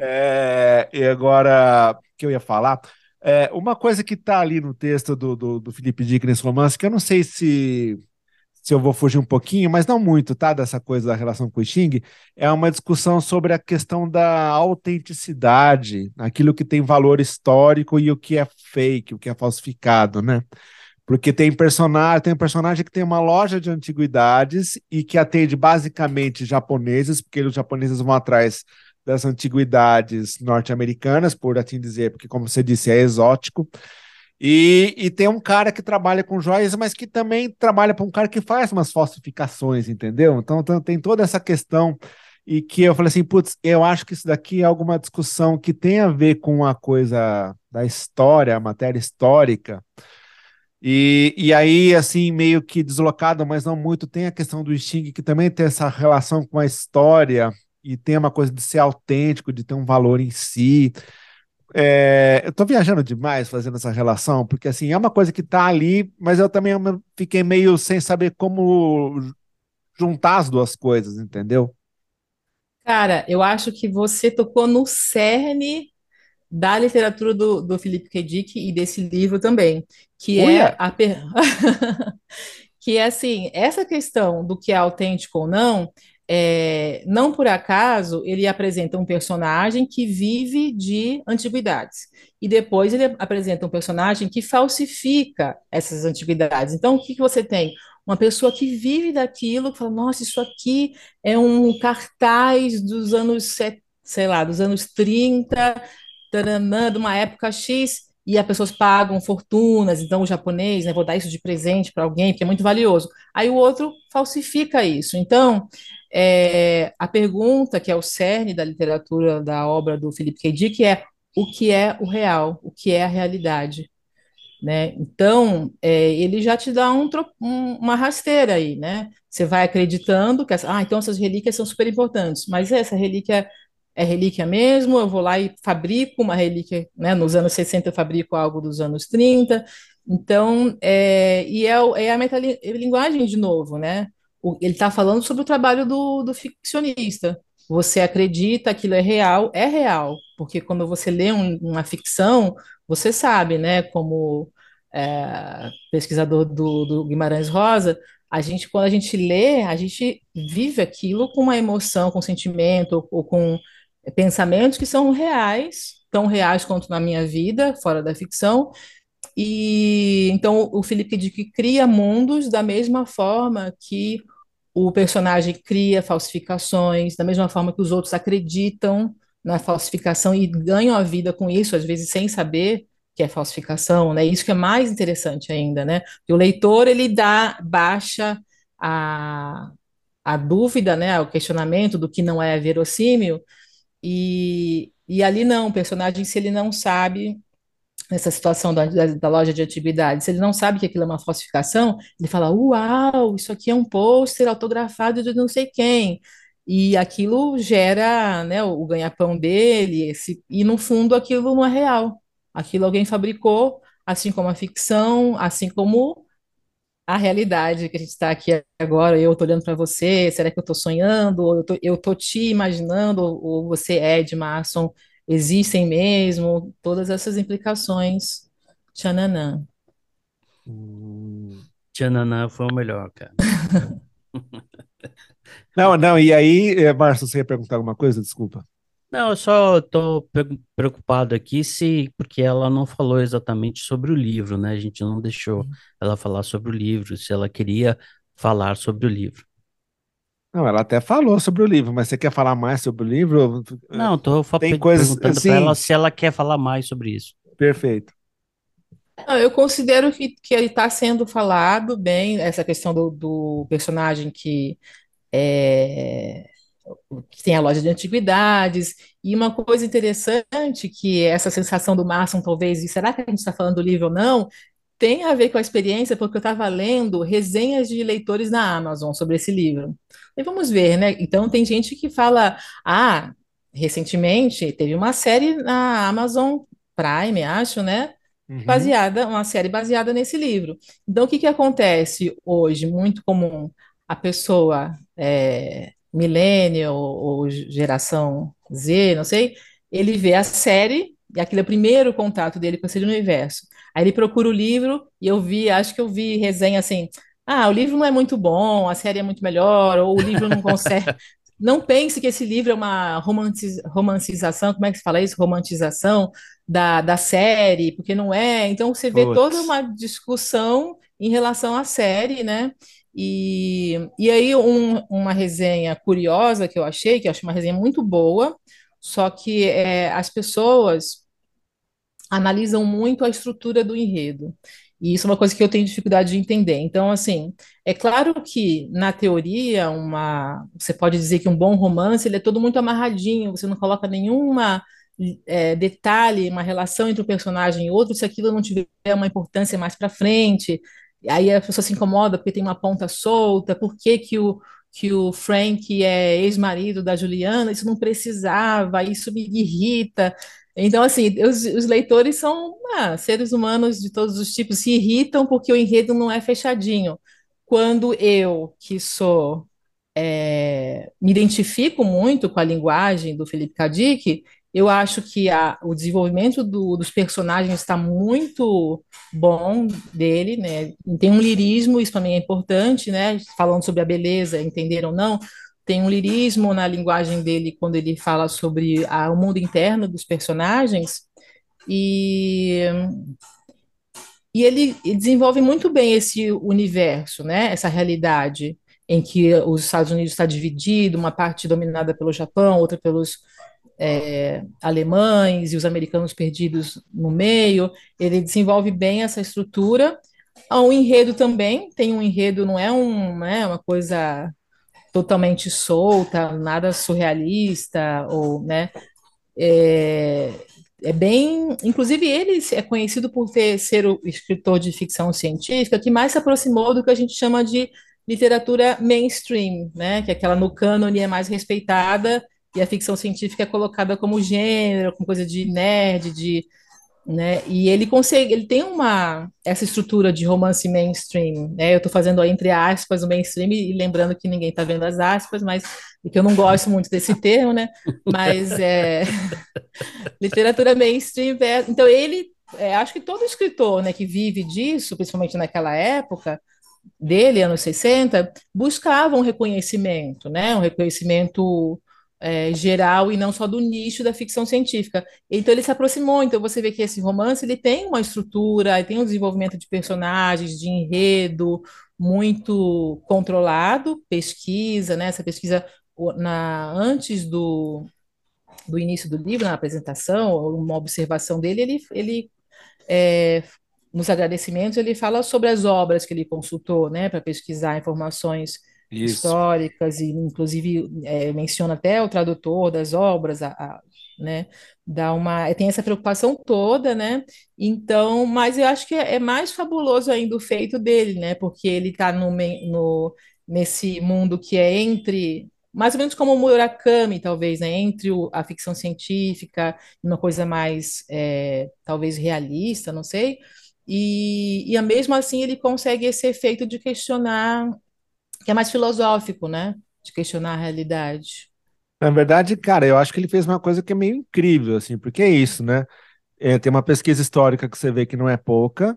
É, e agora, o que eu ia falar? É, uma coisa que está ali no texto do, do, do Felipe Dick nesse romance, que eu não sei se se eu vou fugir um pouquinho, mas não muito, tá? Dessa coisa da relação com o Xing, é uma discussão sobre a questão da autenticidade, aquilo que tem valor histórico e o que é fake, o que é falsificado, né? Porque tem personagem, tem um personagem que tem uma loja de antiguidades e que atende basicamente japoneses, porque os japoneses vão atrás das antiguidades norte-americanas, por assim dizer, porque, como você disse, é exótico. E, e tem um cara que trabalha com joias, mas que também trabalha para um cara que faz umas falsificações, entendeu? Então, tem toda essa questão e que eu falei assim, putz, eu acho que isso daqui é alguma discussão que tem a ver com a coisa da história, a matéria histórica. E, e aí, assim, meio que deslocado, mas não muito, tem a questão do Xing, que também tem essa relação com a história e tem uma coisa de ser autêntico, de ter um valor em si. É, eu tô viajando demais fazendo essa relação, porque assim, é uma coisa que tá ali, mas eu também fiquei meio sem saber como juntar as duas coisas, entendeu? Cara, eu acho que você tocou no cerne da literatura do, do Felipe K. Dick e desse livro também, que é Uia! a per... que é assim, essa questão do que é autêntico ou não, é, não por acaso ele apresenta um personagem que vive de antiguidades e depois ele apresenta um personagem que falsifica essas antiguidades. Então, o que, que você tem? Uma pessoa que vive daquilo, que fala, nossa, isso aqui é um cartaz dos anos, sei lá, dos anos 30, taranã, de uma época X, e as pessoas pagam fortunas, então o japonês, né, vou dar isso de presente para alguém, porque é muito valioso. Aí o outro falsifica isso. Então, é, a pergunta que é o cerne da literatura da obra do Philip K. Dick é o que é o real, o que é a realidade. Né? Então, é, ele já te dá um, um, uma rasteira aí, né? Você vai acreditando que, ah, então essas relíquias são super importantes, mas essa relíquia é relíquia mesmo, eu vou lá e fabrico uma relíquia, né? Nos anos 60 eu fabrico algo dos anos 30, então, é, e é, é a metalinguagem de novo, né? Ele está falando sobre o trabalho do, do ficcionista. Você acredita que aquilo é real, é real, porque quando você lê um, uma ficção, você sabe, né, como é, pesquisador do, do, Guimarães Rosa, a gente, quando a gente lê, a gente vive aquilo com uma emoção, com sentimento, ou, ou com pensamentos que são reais, tão reais quanto na minha vida, fora da ficção, e então o Felipe Dick cria mundos da mesma forma que o personagem cria falsificações, da mesma forma que os outros acreditam na falsificação e ganham a vida com isso, às vezes sem saber que é falsificação, né? Isso que é mais interessante ainda, né? O leitor ele dá baixa a, a dúvida, né? O questionamento do que não é verossímil e, e ali não, o personagem se ele não sabe nessa situação da, da, loja de atividades, ele não sabe que aquilo é uma falsificação, ele fala, uau, isso aqui é um pôster autografado de não sei quem, e aquilo gera né, o, o ganha-pão dele, esse, e no fundo aquilo não é real, aquilo alguém fabricou, assim como a ficção, assim como a realidade que a gente está aqui agora, eu estou olhando para você, será que eu estou sonhando, ou eu tô te imaginando, ou, ou você é de Marson existem mesmo, todas essas implicações. Tchananã. Hum, Tchananã foi o melhor, cara. Não, não, e aí, eh, Márcio, você ia perguntar alguma coisa? Desculpa. Não, eu só estou preocupado aqui se porque ela não falou exatamente sobre o livro, né? A gente não deixou ela falar sobre o livro, se ela queria falar sobre o livro. Não, ela até falou sobre o livro, mas você quer falar mais sobre o livro? Não, estou Tem coisas perguntando assim. para ela se ela quer falar mais sobre isso. Perfeito. Não, eu considero que, que ele está sendo falado bem, essa questão do, do personagem que é, que tem a loja de antiguidades, e uma coisa interessante, que essa sensação do Márcio, talvez, e será que a gente está falando do livro ou não, tem a ver com a experiência, porque eu estava lendo resenhas de leitores na Amazon sobre esse livro. E vamos ver, né? Então, tem gente que fala, ah, recentemente teve uma série na Amazon Prime, acho, né? Uhum. Baseada, uma série baseada nesse livro. Então, o que que acontece hoje? Muito comum a pessoa é, millennial ou geração Z, não sei, ele vê a série e aquele é o primeiro contato dele com esse universo. Aí ele procura o livro e eu vi, acho que eu vi resenha assim, ah, o livro não é muito bom, a série é muito melhor, ou o livro não consegue. Não pense que esse livro é uma romantiz- romancização, como é que se fala isso? Romantização da, da série, porque não é. Então você vê toda uma discussão em relação à série, né? E, e aí um- uma resenha curiosa que eu achei, que eu acho uma resenha muito boa, só que é, as pessoas analisam muito a estrutura do enredo. E isso é uma coisa que eu tenho dificuldade de entender. Então, assim, é claro que na teoria, uma, você pode dizer que um bom romance ele é todo muito amarradinho, você não coloca nenhuma é, detalhe, uma relação entre um personagem e outro, se aquilo não tiver uma importância mais para frente. Aí a pessoa se incomoda porque tem uma ponta solta, por que que o, que o Frank é ex-marido da Juliana, isso não precisava, isso me irrita. Então, assim, os, os leitores são ah, seres humanos de todos os tipos, se irritam porque o enredo não é fechadinho. Quando eu, que sou, é, me identifico muito com a linguagem do Felipe Kadik, eu acho que a, o desenvolvimento do- dos personagens está muito bom dele, né? Tem um lirismo, isso também é importante, né? Falando sobre a beleza, entender ou não, tem um lirismo na linguagem dele quando ele fala sobre a- o mundo interno dos personagens, e, e ele desenvolve muito bem esse universo, né? Essa realidade em que os Estados Unidos está dividido, uma parte dominada pelo Japão, outra pelos é, alemães e os americanos perdidos no meio. Ele desenvolve bem essa estrutura. Ah, O enredo também tem um enredo, não é um, né, uma coisa totalmente solta, nada surrealista, ou, né, é, é bem, inclusive ele é conhecido por ter ser o escritor de ficção científica que mais se aproximou do que a gente chama de literatura mainstream, né, que é aquela no cânone é mais respeitada e a ficção científica é colocada como gênero, como coisa de nerd, de né? E ele consegue, ele tem uma essa estrutura de romance mainstream, né? Eu estou fazendo aí, entre aspas o mainstream e lembrando que ninguém está vendo as aspas, mas e que eu não gosto muito desse termo, né? Mas é literatura mainstream, é- então ele é, acho que todo escritor, né, que vive disso, principalmente naquela época dele, anos 60, buscava um reconhecimento, né? Um reconhecimento é, geral e não só do nicho da ficção científica. Então ele se aproximou. Então você vê que esse romance ele tem uma estrutura, tem um desenvolvimento de personagens, de enredo muito controlado, pesquisa, né? Essa pesquisa na antes do, do início do livro, na apresentação, uma observação dele, ele, ele é, nos agradecimentos, ele fala sobre as obras que ele consultou, né, para pesquisar informações Isso. históricas e, inclusive, é, menciona até o tradutor das obras, a, a- né, dá uma, tem essa preocupação toda, né? Então, mas eu acho que é, é mais fabuloso ainda o feito dele, né? Porque ele está no, no nesse mundo que é entre mais ou menos como o Murakami, talvez, né? Entre o- a ficção científica uma coisa mais, é, talvez, realista, não sei. E, e mesmo assim ele consegue esse efeito de questionar, que é mais filosófico, né? De questionar a realidade. Na verdade, cara, eu acho que ele fez uma coisa que é meio incrível, assim, porque é isso, né? É, tem uma pesquisa histórica que você vê que não é pouca.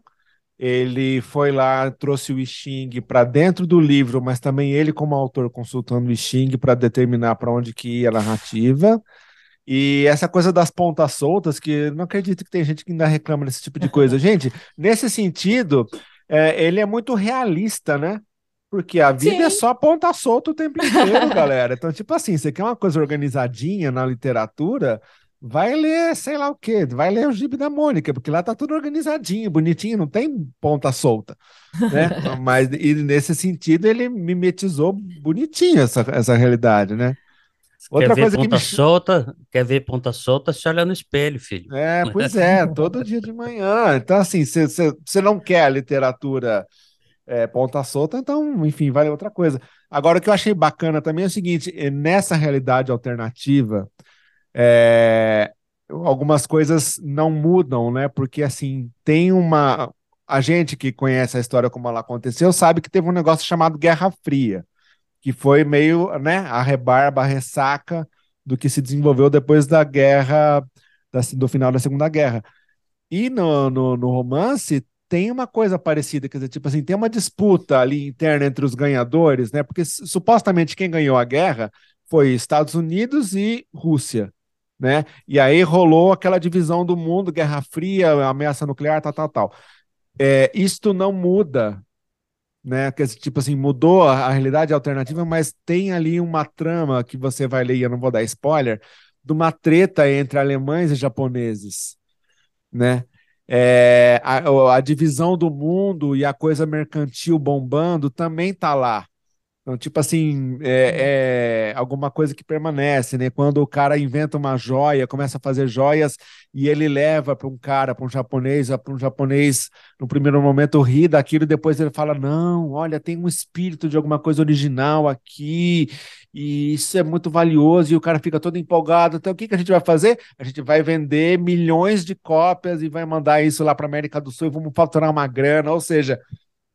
Ele foi lá, trouxe o I Ching para dentro do livro, mas também ele, como autor, consultando o I Ching para determinar para onde que ia a narrativa. E essa coisa das pontas soltas, que não acredito que tem gente que ainda reclama desse tipo de coisa. Gente, nesse sentido, é, ele é muito realista, né? Porque a vida é Sim. só ponta solta o tempo inteiro, galera. Então, tipo assim, você quer uma coisa organizadinha na literatura, vai ler, sei lá o quê, vai ler o Gibi da Mônica, porque lá tá tudo organizadinho, bonitinho, não tem ponta solta, né? Mas e nesse sentido ele mimetizou bonitinho essa, essa realidade, né? Quer Outra ver coisa que me ponta solta? Quer ver ponta solta? Se olha no espelho, filho. É, pois é, todo dia de manhã. Então, assim, você não quer a literatura é, ponta solta, então, enfim, vale outra coisa. Agora, o que eu achei bacana também é o seguinte: é, nessa realidade alternativa, é, algumas coisas não mudam, né? Porque, assim, tem uma. A gente que conhece a história como ela aconteceu sabe que teve um negócio chamado Guerra Fria que foi meio, né, a rebarba, a ressaca do que se desenvolveu depois da guerra, da, do final da Segunda Guerra. E no, no, no, romance tem uma coisa parecida, quer dizer, tipo assim, tem uma disputa ali interna entre os ganhadores, né, porque supostamente quem ganhou a guerra foi Estados Unidos e Rússia. Né? E aí rolou aquela divisão do mundo, Guerra Fria, ameaça nuclear, tal, tal, tal. É, isto não muda né? Que tipo assim, mudou a, realidade alternativa, mas tem ali uma trama que você vai ler, e eu não vou dar spoiler, de uma treta entre alemães e japoneses, né? É, a, a divisão do mundo e a coisa mercantil bombando também tá lá. Então, tipo assim, é, é, alguma coisa que permanece, né? Quando o cara inventa uma joia, começa a fazer joias e ele leva para um cara, para um japonês, para um japonês, no primeiro momento ri daquilo, e depois ele fala: Não, olha, tem um espírito de alguma coisa original aqui, e isso é muito valioso, e o cara fica todo empolgado. Então, o que, que a gente vai fazer? A gente vai vender milhões de cópias e vai mandar isso lá para América do Sul e vamos faturar uma grana, ou seja,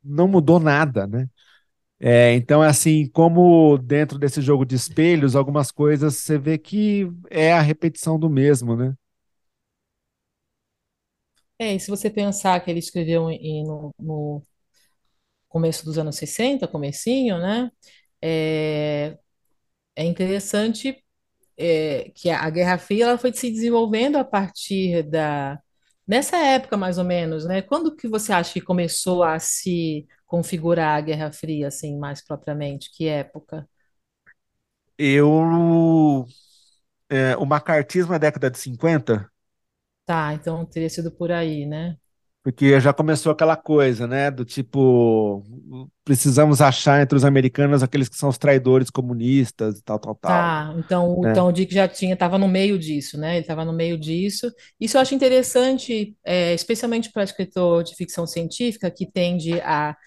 não mudou nada, né? É, então, é assim, como dentro desse jogo de espelhos, algumas coisas você vê que é a repetição do mesmo, né? É, e se você pensar que ele escreveu em- no, no começo dos anos 60, comecinho, né? É, é interessante é, que a, Guerra Fria ela foi se desenvolvendo a partir da nessa época mais ou menos, né? Quando que você acha que começou a se configurar a Guerra Fria assim mais propriamente? Que época? Eu. é, o macartismo é década de 50, Tá, então teria sido por aí, né? Porque já começou aquela coisa, né? Do tipo, precisamos achar entre os americanos aqueles que são os traidores comunistas e tal, tal, tal, Tá, então, né? então o Dick já tinha, estava no meio disso, né? Ele estava no meio disso. Isso eu acho interessante, é, especialmente para escritor de ficção científica que tende a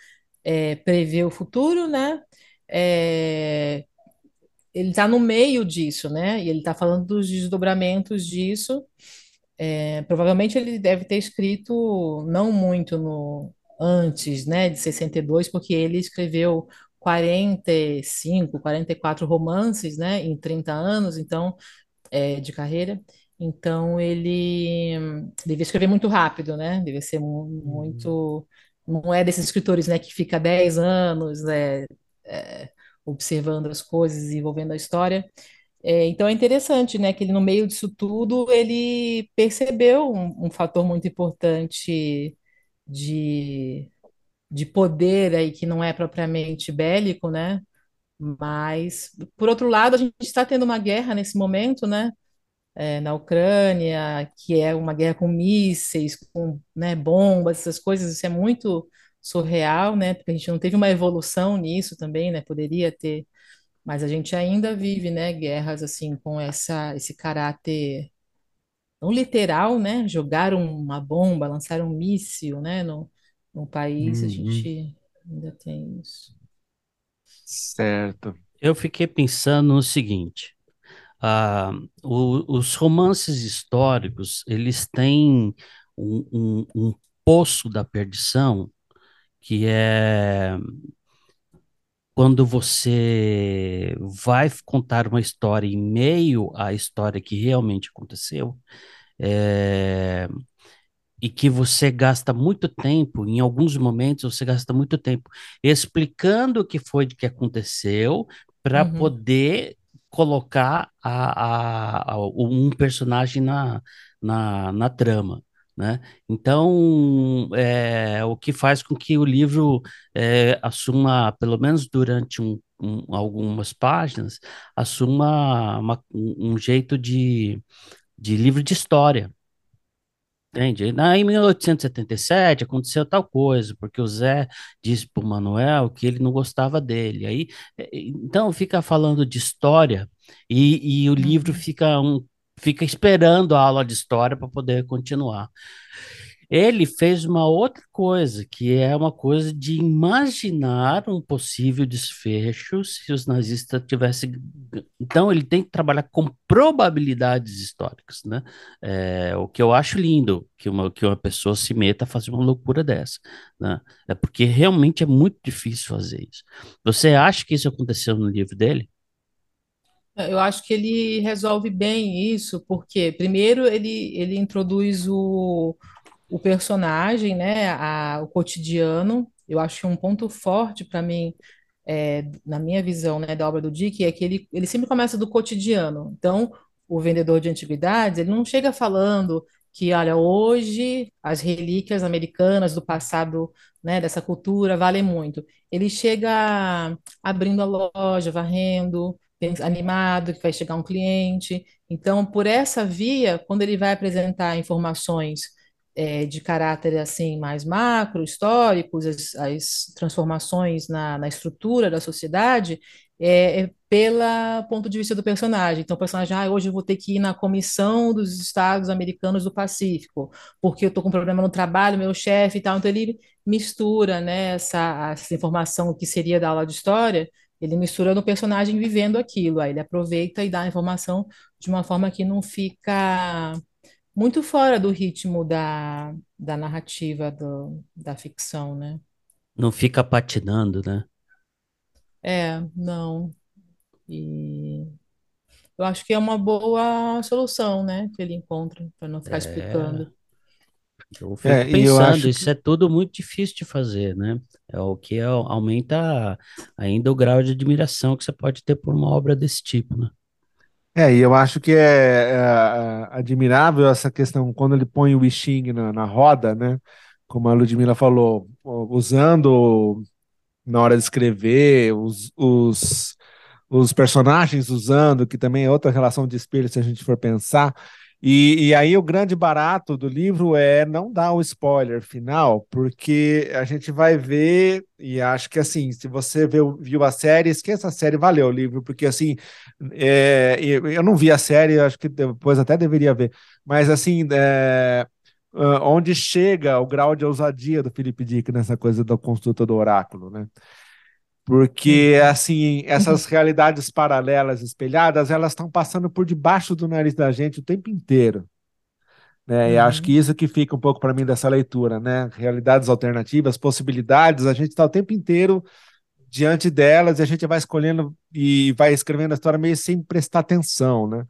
é, prever o futuro, né? É, ele está no meio disso, né? E ele está falando dos desdobramentos disso. É, provavelmente ele deve ter escrito não muito no antes, né, de 62, porque ele escreveu 45, 44 romances, né, em 30 anos, então, é, de carreira. Então ele devia escrever muito rápido, né? Devia ser mu- muito. Não é desses escritores, né, que fica 10 anos, né, é, observando as coisas, desenvolvendo a história. É, então é interessante, né, que ele no meio disso tudo ele percebeu um, um fator muito importante de, de poder aí que não é propriamente bélico, né? Mas por outro lado a gente está tendo uma guerra nesse momento, né? é, na Ucrânia, que é uma guerra com mísseis, com, né, bombas, essas coisas, isso é muito surreal, né? Porque a gente não teve uma evolução nisso também, né? Poderia ter mas a gente ainda vive, né, guerras assim com essa esse caráter não literal, né? Jogar uma bomba, lançar um míssil, né, no, no país, a Uhum. gente ainda tem isso. Certo. Eu fiquei pensando no seguinte: ah, o- os romances históricos, eles têm um, um, um poço da perdição que é quando você vai contar uma história em meio à história que realmente aconteceu, é, e que você gasta muito tempo, em alguns momentos você gasta muito tempo explicando o que foi que aconteceu para Uhum. poder colocar a, a, a- um personagem na, na, na trama. Né? Então, é, o que faz com que o livro é, assuma, pelo menos durante um, um- algumas páginas, assuma uma- um, jeito de, de livro de história. Entende? Na, em 1877 aconteceu tal coisa, porque o Zé disse para o Manuel que ele não gostava dele. Aí, eh, então fica falando de história e, e o livro Uhum. fica, um, fica esperando a aula de história para poder continuar. Ele fez uma outra coisa, que é uma coisa de imaginar um possível desfecho se os nazistas tivessem. Então, ele tem que trabalhar com probabilidades históricas, né? É, o que eu acho lindo, que uma, que uma pessoa se meta a fazer uma loucura dessa, né? É porque realmente é muito difícil fazer isso. Você acha que isso aconteceu no livro dele? Eu acho que ele resolve bem isso, porque primeiro ele, ele introduz o, o personagem, né, a, o cotidiano. Eu acho que um ponto forte para mim, é, na minha visão, né, da obra do Dick, é que ele, ele sempre começa do cotidiano. Então, o vendedor de antiguidades, ele não chega falando que, olha, hoje as relíquias americanas do passado, né, dessa cultura valem muito. Ele chega abrindo a loja, varrendo, animado que vai chegar um cliente. Então, por essa via, quando ele vai apresentar informações é, de caráter assim mais macro, históricos, as, as transformações na, na, estrutura da sociedade, é, é pela ponto de vista do personagem. Então, o personagem, ah, hoje eu vou ter que ir na comissão dos Estados Americanos do Pacífico, porque eu estou com problema no trabalho, meu chefe e tal. Então, ele mistura né, essa, essa informação que seria da aula de história ele mistura no personagem vivendo aquilo, aí ele aproveita e dá a informação de uma forma que não fica muito fora do ritmo da, da narrativa do, da ficção, né? Não fica patinando, né? É, não. E eu acho que é uma boa solução, né, que ele encontra, para não ficar É. explicando. Eu fico É, e eu pensando, acho que isso é tudo muito difícil de fazer, né? É o que é- aumenta ainda o grau de admiração que você pode ter por uma obra desse tipo, né? É, e eu acho que é, é, admirável essa questão quando ele põe o Xing na, na roda, né? Como a Ludmilla falou, usando na hora de escrever, os, os, os personagens usando, que também é outra relação de espelho se a gente for pensar. E, e aí o grande barato do livro é não dar o spoiler final, porque a gente vai ver, e acho que assim, se você viu, viu a série, esqueça a série, valeu o livro, porque assim, é, eu, não vi a série, acho que depois até deveria ver, mas assim, é, onde chega o grau de ousadia do Philip Dick nessa coisa da consulta do oráculo, né? Porque, Uhum. assim, essas realidades paralelas espelhadas, elas estão passando por debaixo do nariz da gente o tempo inteiro. Né? E acho que Uhum. isso que fica um pouco para mim dessa leitura, né? Realidades alternativas, possibilidades, a gente está o tempo inteiro diante delas e a gente vai escolhendo e vai escrevendo a história meio sem prestar atenção, né?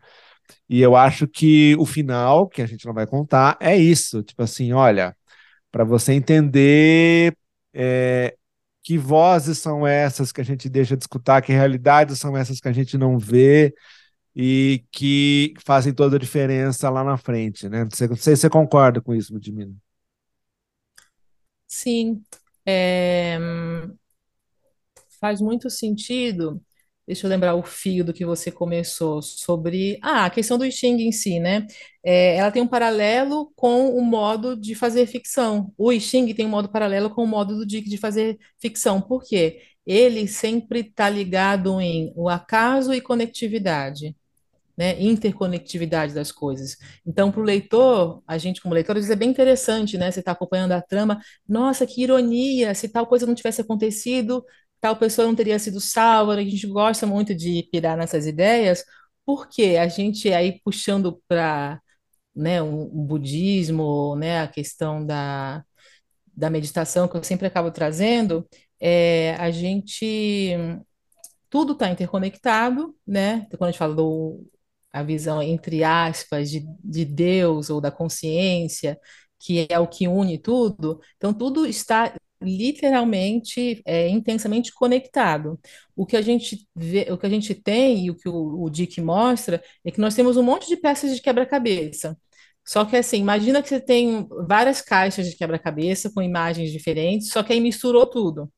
E eu acho que o final, que a gente não vai contar, é isso. Tipo assim, olha, para você entender é, que vozes são essas que a gente deixa de escutar, que realidades são essas que a gente não vê e que fazem toda a diferença lá na frente, né? Não sei, se você concorda com isso, Ludmila. Sim, é, faz muito sentido. Deixa eu lembrar o fio do que você começou sobre ah, a questão do Xing em si, né? É, ela tem um paralelo com o modo de fazer ficção. O I Ching tem um modo paralelo com o modo do Dick de fazer ficção. Por quê? Ele sempre está ligado em o acaso e conectividade né, interconectividade das coisas. Então, para o leitor, a gente como leitor, isso é bem interessante, né? Você está acompanhando a trama, nossa, que ironia, se tal coisa não tivesse acontecido, tal pessoa não teria sido salva, a gente gosta muito de pirar nessas ideias, porque a gente aí puxando para né, um, um budismo, né, a questão da, da meditação que eu sempre acabo trazendo, é, a gente tudo está interconectado, né? Quando a gente fala do a visão entre aspas de, de Deus ou da consciência, que é o que une tudo, então tudo está literalmente é, intensamente conectado. O que a gente vê, o que a gente tem e o que o, o Dick mostra é que nós temos um monte de peças de quebra-cabeça. Só que assim, imagina que você tem várias caixas de quebra-cabeça com imagens diferentes, só que aí misturou tudo.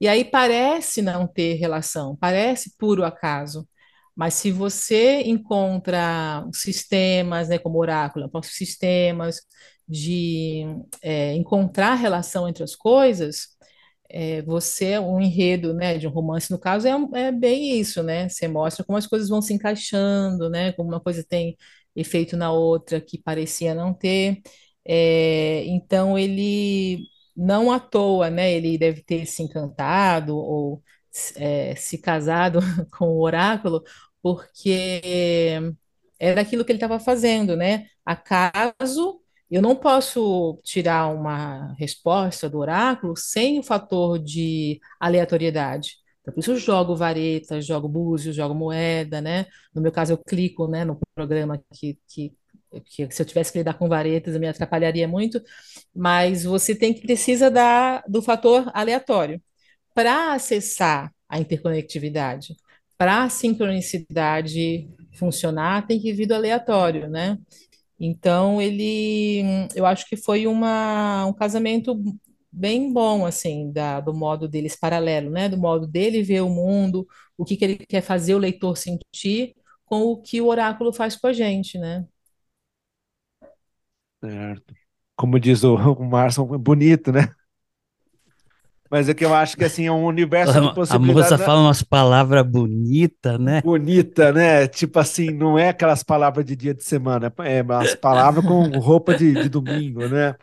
E aí parece não ter relação, parece puro acaso. Mas se você encontra sistemas, né, como oráculo, sistemas de é, encontrar relação entre as coisas, é, você, um enredo, né, de um romance, no caso, é, é, bem isso, né? Você mostra como as coisas vão se encaixando, né? Como uma coisa tem efeito na outra que parecia não ter. É, então, ele não à toa, né? Ele deve ter se encantado ou é, se casado com o oráculo, porque era aquilo que ele estava fazendo, né? Acaso eu não posso tirar uma resposta do oráculo sem o fator de aleatoriedade. Então, por isso eu jogo vareta, jogo búzios, jogo moeda, né? No meu caso, eu clico, né, no programa que, que que se eu tivesse que lidar com varetas, eu me atrapalharia muito, mas você tem que precisa da, do fator aleatório para acessar a interconectividade, para a sincronicidade funcionar, tem que vir do aleatório, né? Então ele, eu acho que foi uma, um casamento bem bom assim da, do modo deles paralelo, né? Do modo dele ver o mundo, o que, que ele quer fazer o leitor sentir com o que o oráculo faz com a gente, né? Certo. Como diz o, Márcio, bonito, né? Mas é que eu acho que assim é um universo de possibilidades. A moça fala umas palavras bonitas, né? Bonita, né? Tipo assim, não é aquelas palavras de dia de semana, é as palavras com roupa de, de domingo, né?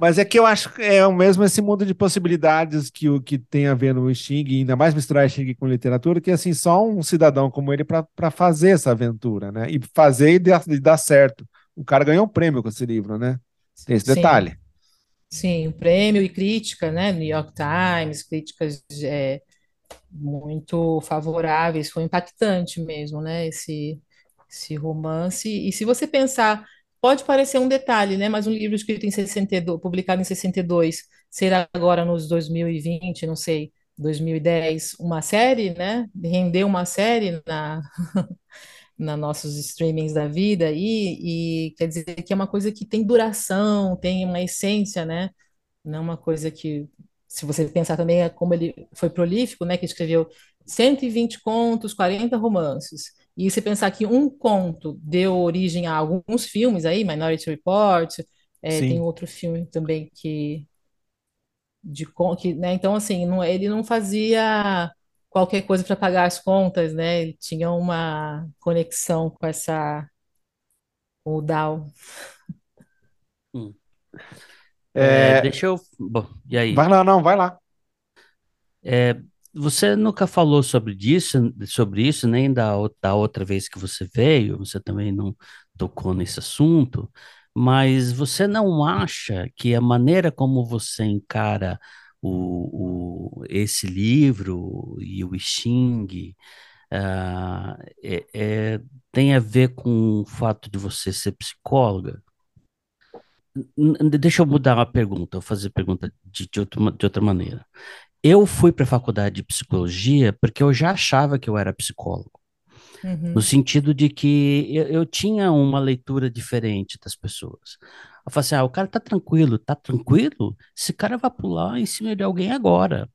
Mas é que eu acho que é o mesmo esse mundo de possibilidades que o que tem a ver no Xing, ainda mais misturar Xing com literatura, que assim, só um cidadão como ele para fazer essa aventura, né? E fazer e dar, e dar certo o cara ganhou um prêmio com esse livro, né? Tem esse detalhe. Sim, sim prêmio e crítica, né? New York Times, críticas é, muito favoráveis, foi impactante mesmo, né? Esse, esse romance. E se você pensar, pode parecer um detalhe, né? Mas um livro escrito em 62, publicado em 62, será agora nos 2020, não sei, 2010, uma série, né? Rendeu uma série na na nossos streamings da vida e, e quer dizer que é uma coisa que tem duração, tem uma essência, né? Não uma coisa que, se você pensar também é como ele foi prolífico, né? Que escreveu 120 contos, 40 romances. E você pensar que um conto deu origem a alguns filmes aí, Minority Report, é, tem outro filme também que de que, né? Então assim, não, ele não fazia qualquer coisa para pagar as contas, né? Ele tinha uma conexão com essa com o DAO. Hum. É, deixa eu. Bom, e aí? Vai lá, não, vai lá. É, você nunca falou sobre isso, sobre isso, nem da, da outra vez que você veio, você também não tocou nesse assunto, mas você não acha que a maneira como você encara o, o, esse livro e o Xing uh, é, é, tem a ver com o fato de você ser psicóloga? Deixa eu mudar uma pergunta, vou fazer a pergunta de, de, outro, de outra maneira. Eu fui para a faculdade de psicologia porque eu já achava que eu era psicólogo. Uhum. No sentido de que eu, eu, tinha uma leitura diferente das pessoas. Eu falei assim: ah, o cara tá tranquilo, tá tranquilo? Esse cara vai pular em cima de alguém agora.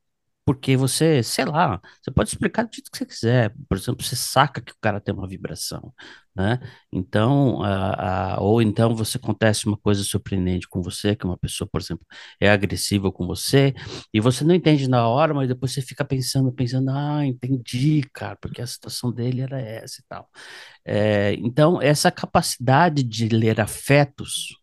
Porque você, sei lá, você pode explicar do jeito que você quiser. Por exemplo, você saca que o cara tem uma vibração, né? Então, a, a, ou então você acontece uma coisa surpreendente com você, que uma pessoa, por exemplo, é agressiva com você, e você não entende na hora, mas depois você fica pensando, pensando, ah, entendi, cara, porque a situação dele era essa e tal. É, então, essa capacidade de ler afetos,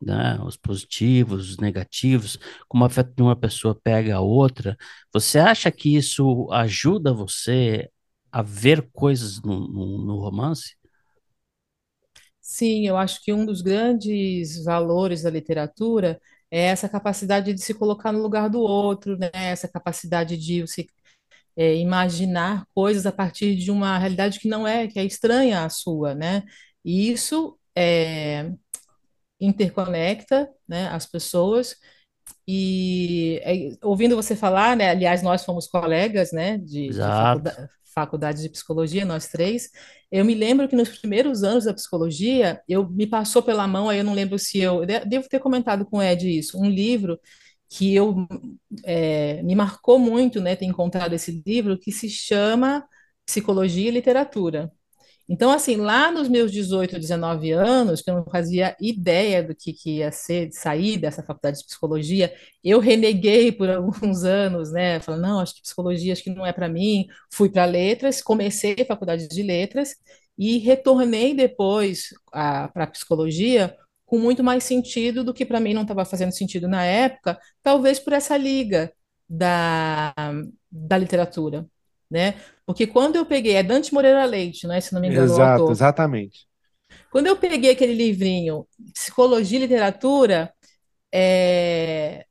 né, os positivos, os negativos, como o afeto de uma pessoa pega a outra, você acha que isso ajuda você a ver coisas no, no, no romance? Sim, eu acho que um dos grandes valores da literatura é essa capacidade de se colocar no lugar do outro, né? Essa capacidade de se é, imaginar coisas a partir de uma realidade que não é, que é estranha à sua, né? E isso é, interconecta, né, as pessoas. E é, ouvindo você falar, né? Aliás, nós fomos colegas, né? De, de Exato. faculda faculdade de psicologia, nós três. Eu me lembro que nos primeiros anos da psicologia, eu me passou pela mão, aí eu não lembro se eu, eu devo ter comentado com o Ed isso, um livro que eu é, me marcou muito, né, ter encontrado esse livro que se chama Psicologia e Literatura. Então, assim, lá nos meus 18, 19 anos, que eu não fazia ideia do que, que ia ser, sair dessa faculdade de psicologia, eu reneguei por alguns anos, né? Falando, não, acho que psicologia acho que não é para mim. Fui para letras, comecei a faculdade de letras e retornei depois para psicologia com muito mais sentido do que para mim não estava fazendo sentido na época, talvez por essa liga da, da literatura, né? Porque quando eu peguei, é Dante Moreira Leite, né, se não me engano, Exato, exatamente. Quando eu peguei aquele livrinho, Psicologia e Literatura, é,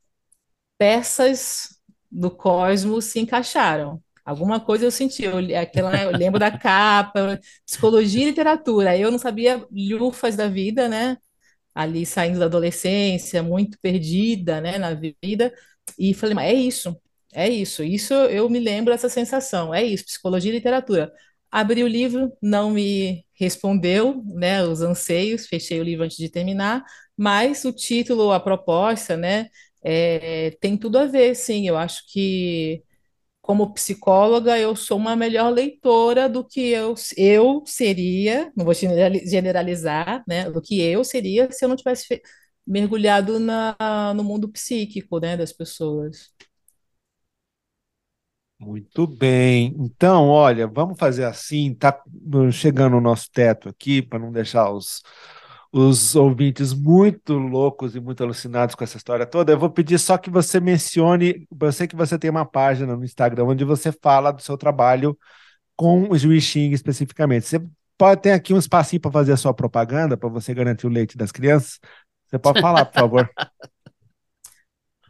peças do cosmos se encaixaram. Alguma coisa eu senti, eu, aquela, né, eu lembro da capa, psicologia e literatura. Eu não sabia lufas da vida, né? ali saindo da adolescência, muito perdida, né, na vida, e falei, mas é isso, é isso, isso eu me lembro dessa sensação, é isso, psicologia e literatura. Abri o livro, não me respondeu, né, os anseios, fechei o livro antes de terminar, mas o título, a proposta, né, é, tem tudo a ver, sim, eu acho que como psicóloga, eu sou uma melhor leitora do que eu, eu seria, não vou generalizar, né, do que eu seria se eu não tivesse mergulhado na, no mundo psíquico, né, das pessoas. Muito bem. Então, olha, vamos fazer assim, tá chegando o nosso teto aqui, para não deixar os, os ouvintes muito loucos e muito alucinados com essa história toda, eu vou pedir só que você mencione, eu sei que você tem uma página no Instagram onde você fala do seu trabalho com o Juiz Xing especificamente. Você pode ter aqui um espacinho para fazer a sua propaganda, para você garantir o leite das crianças? Você pode falar, por favor.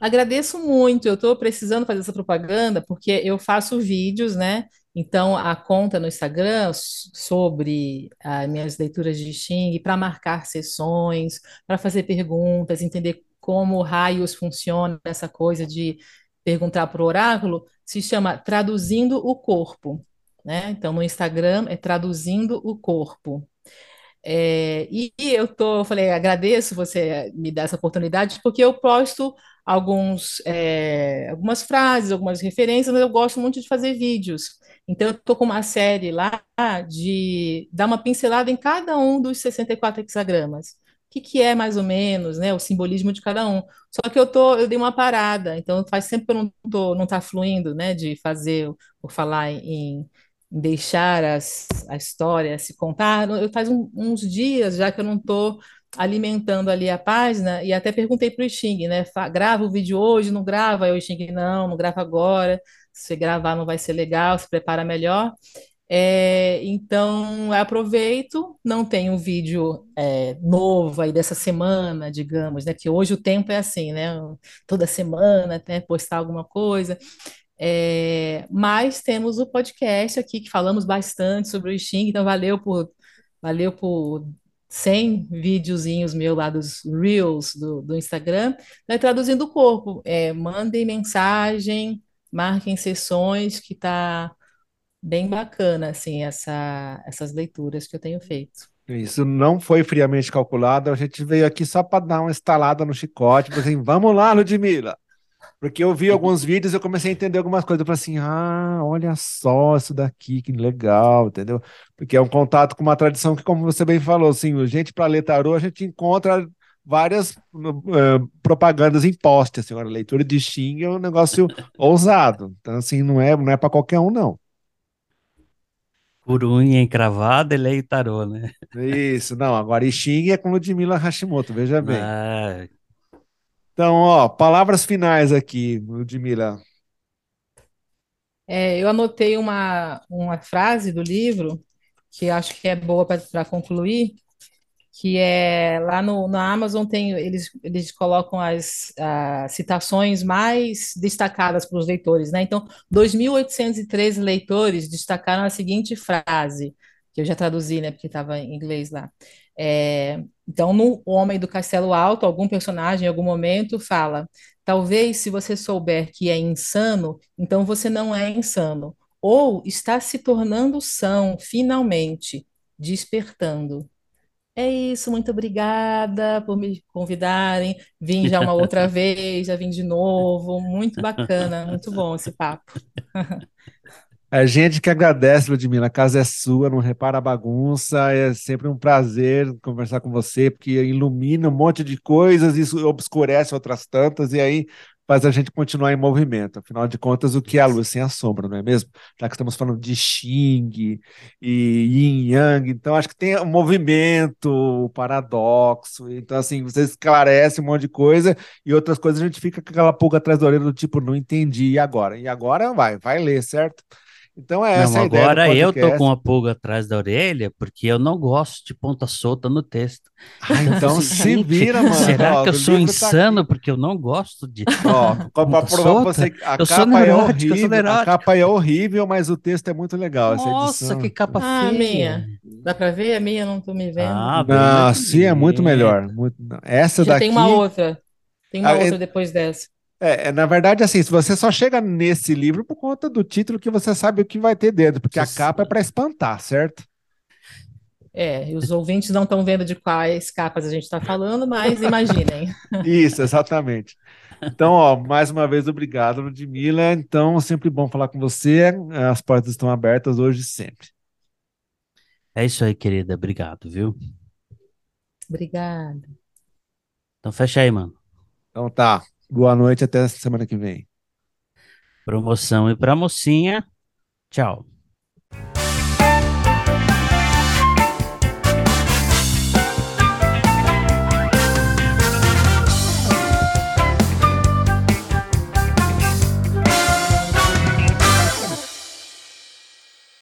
Agradeço muito, eu estou precisando fazer essa propaganda porque eu faço vídeos, né? Então, a conta no Instagram sobre as minhas leituras de Xing, para marcar sessões, para fazer perguntas, entender como raios funciona essa coisa de perguntar para o oráculo, se chama Traduzindo o Corpo. Né? Então, no Instagram é Traduzindo o Corpo. É, e eu tô, eu falei, agradeço você me dar essa oportunidade, porque eu posto alguns, é, algumas frases, algumas referências, mas eu gosto muito de fazer vídeos. Então, eu estou com uma série lá de dar uma pincelada em cada um dos 64 hexagramas. O que, que é mais ou menos, né, o simbolismo de cada um. Só que eu tô, eu dei uma parada, então faz tempo que eu não tô, não está fluindo, né, de fazer, por falar em deixar as, a história se contar. Eu faz um, uns dias já que eu não estou alimentando ali a página e até perguntei para o Xing, né? Grava o vídeo hoje, não grava? Eu, Xing, não, não grava agora. Se gravar não vai ser legal, se prepara melhor. É, então, aproveito, não tem um vídeo é, novo aí dessa semana, digamos, né? Que hoje o tempo é assim, né? Toda semana, né, postar alguma coisa. É, mas temos o podcast aqui que falamos bastante sobre o Xing, então valeu por, valeu por 100 videozinhos meus lá dos Reels do, do Instagram, né, traduzindo o corpo. É, mandem mensagem, marquem sessões, que tá bem bacana, assim, essa, essas leituras que eu tenho feito. Isso não foi friamente calculado, a gente veio aqui só para dar uma estalada no chicote, assim, vamos lá, Ludmilla, porque eu vi alguns vídeos e eu comecei a entender algumas coisas. Eu falei assim: ah, olha só isso daqui, que legal, entendeu? Porque é um contato com uma tradição que, como você bem falou, assim, gente para ler tarô, a gente encontra várias uh, propagandas impostas. Assim, a leitura de Xing é um negócio ousado. Então, assim, não é, não é para qualquer um, não. Por unha encravada, ele é tarô, né? Isso, não. Agora, Xing é com Ludmilla Hashimoto, veja bem. Ah, então, ó, palavras finais aqui, Ludmila. É, eu anotei uma, uma frase do livro que acho que é boa para concluir, que é lá no, na Amazon tem eles, eles colocam as, citações mais destacadas para os leitores, né? Então, 2.813 leitores destacaram a seguinte frase, que eu já traduzi, né? Porque estava em inglês lá. É, então, no Homem do Castelo Alto, algum personagem em algum momento fala: talvez se você souber que é insano, então você não é insano. Ou está se tornando são, finalmente, despertando. É isso, muito obrigada por me convidarem. Vim já uma outra vez, já vim de novo. Muito bacana, muito bom esse papo. A gente que agradece, Ludmila. A casa é sua, não repara a bagunça. É sempre um prazer conversar com você, porque ilumina um monte de coisas, isso obscurece outras tantas, e aí faz a gente continuar em movimento. Afinal de contas, o que é a luz sem a sombra, não é mesmo? Já que estamos falando de Xing e Yin Yang, então acho que tem um movimento, o paradoxo. Então, assim, você esclarece um monte de coisa e outras coisas a gente fica com aquela pulga atrás da orelha do tipo, não entendi, e agora? E agora vai, vai ler, certo? Então é essa Não, a ideia do agora eu tô com a pulga atrás da orelha porque eu não gosto de ponta solta no texto. Ah, Então, então assim, se vira, mano. será Ó, que eu sou tá insano aqui. porque eu não gosto de Ó, pra ponta provar pra solta? você a Eu sou capa é neurótico, eu sou horrível, a capa é horrível, mas o texto é muito legal, Nossa, que capa Ah, feia. minha. Dá para ver? A minha eu não estou me vendo. Ah, Não, mais sim, é muito melhor. muito- Essa Já daqui tem uma outra. Tem uma Ah, outra depois dessa. É, é, na verdade, assim, se você só chega nesse livro por conta do título que você sabe o que vai ter dentro, porque a capa é para espantar, certo? É, e os ouvintes não estão vendo de quais capas a gente está falando, mas imaginem. Isso, exatamente. Então, ó, mais uma vez, obrigado, Ludmila. Então, sempre bom falar com você. As portas estão abertas hoje e sempre. É isso aí, querida. Obrigado, viu? Obrigada. Então fecha aí, mano. Então tá. Boa noite, até semana que vem. Promoção e pra mocinha. Tchau.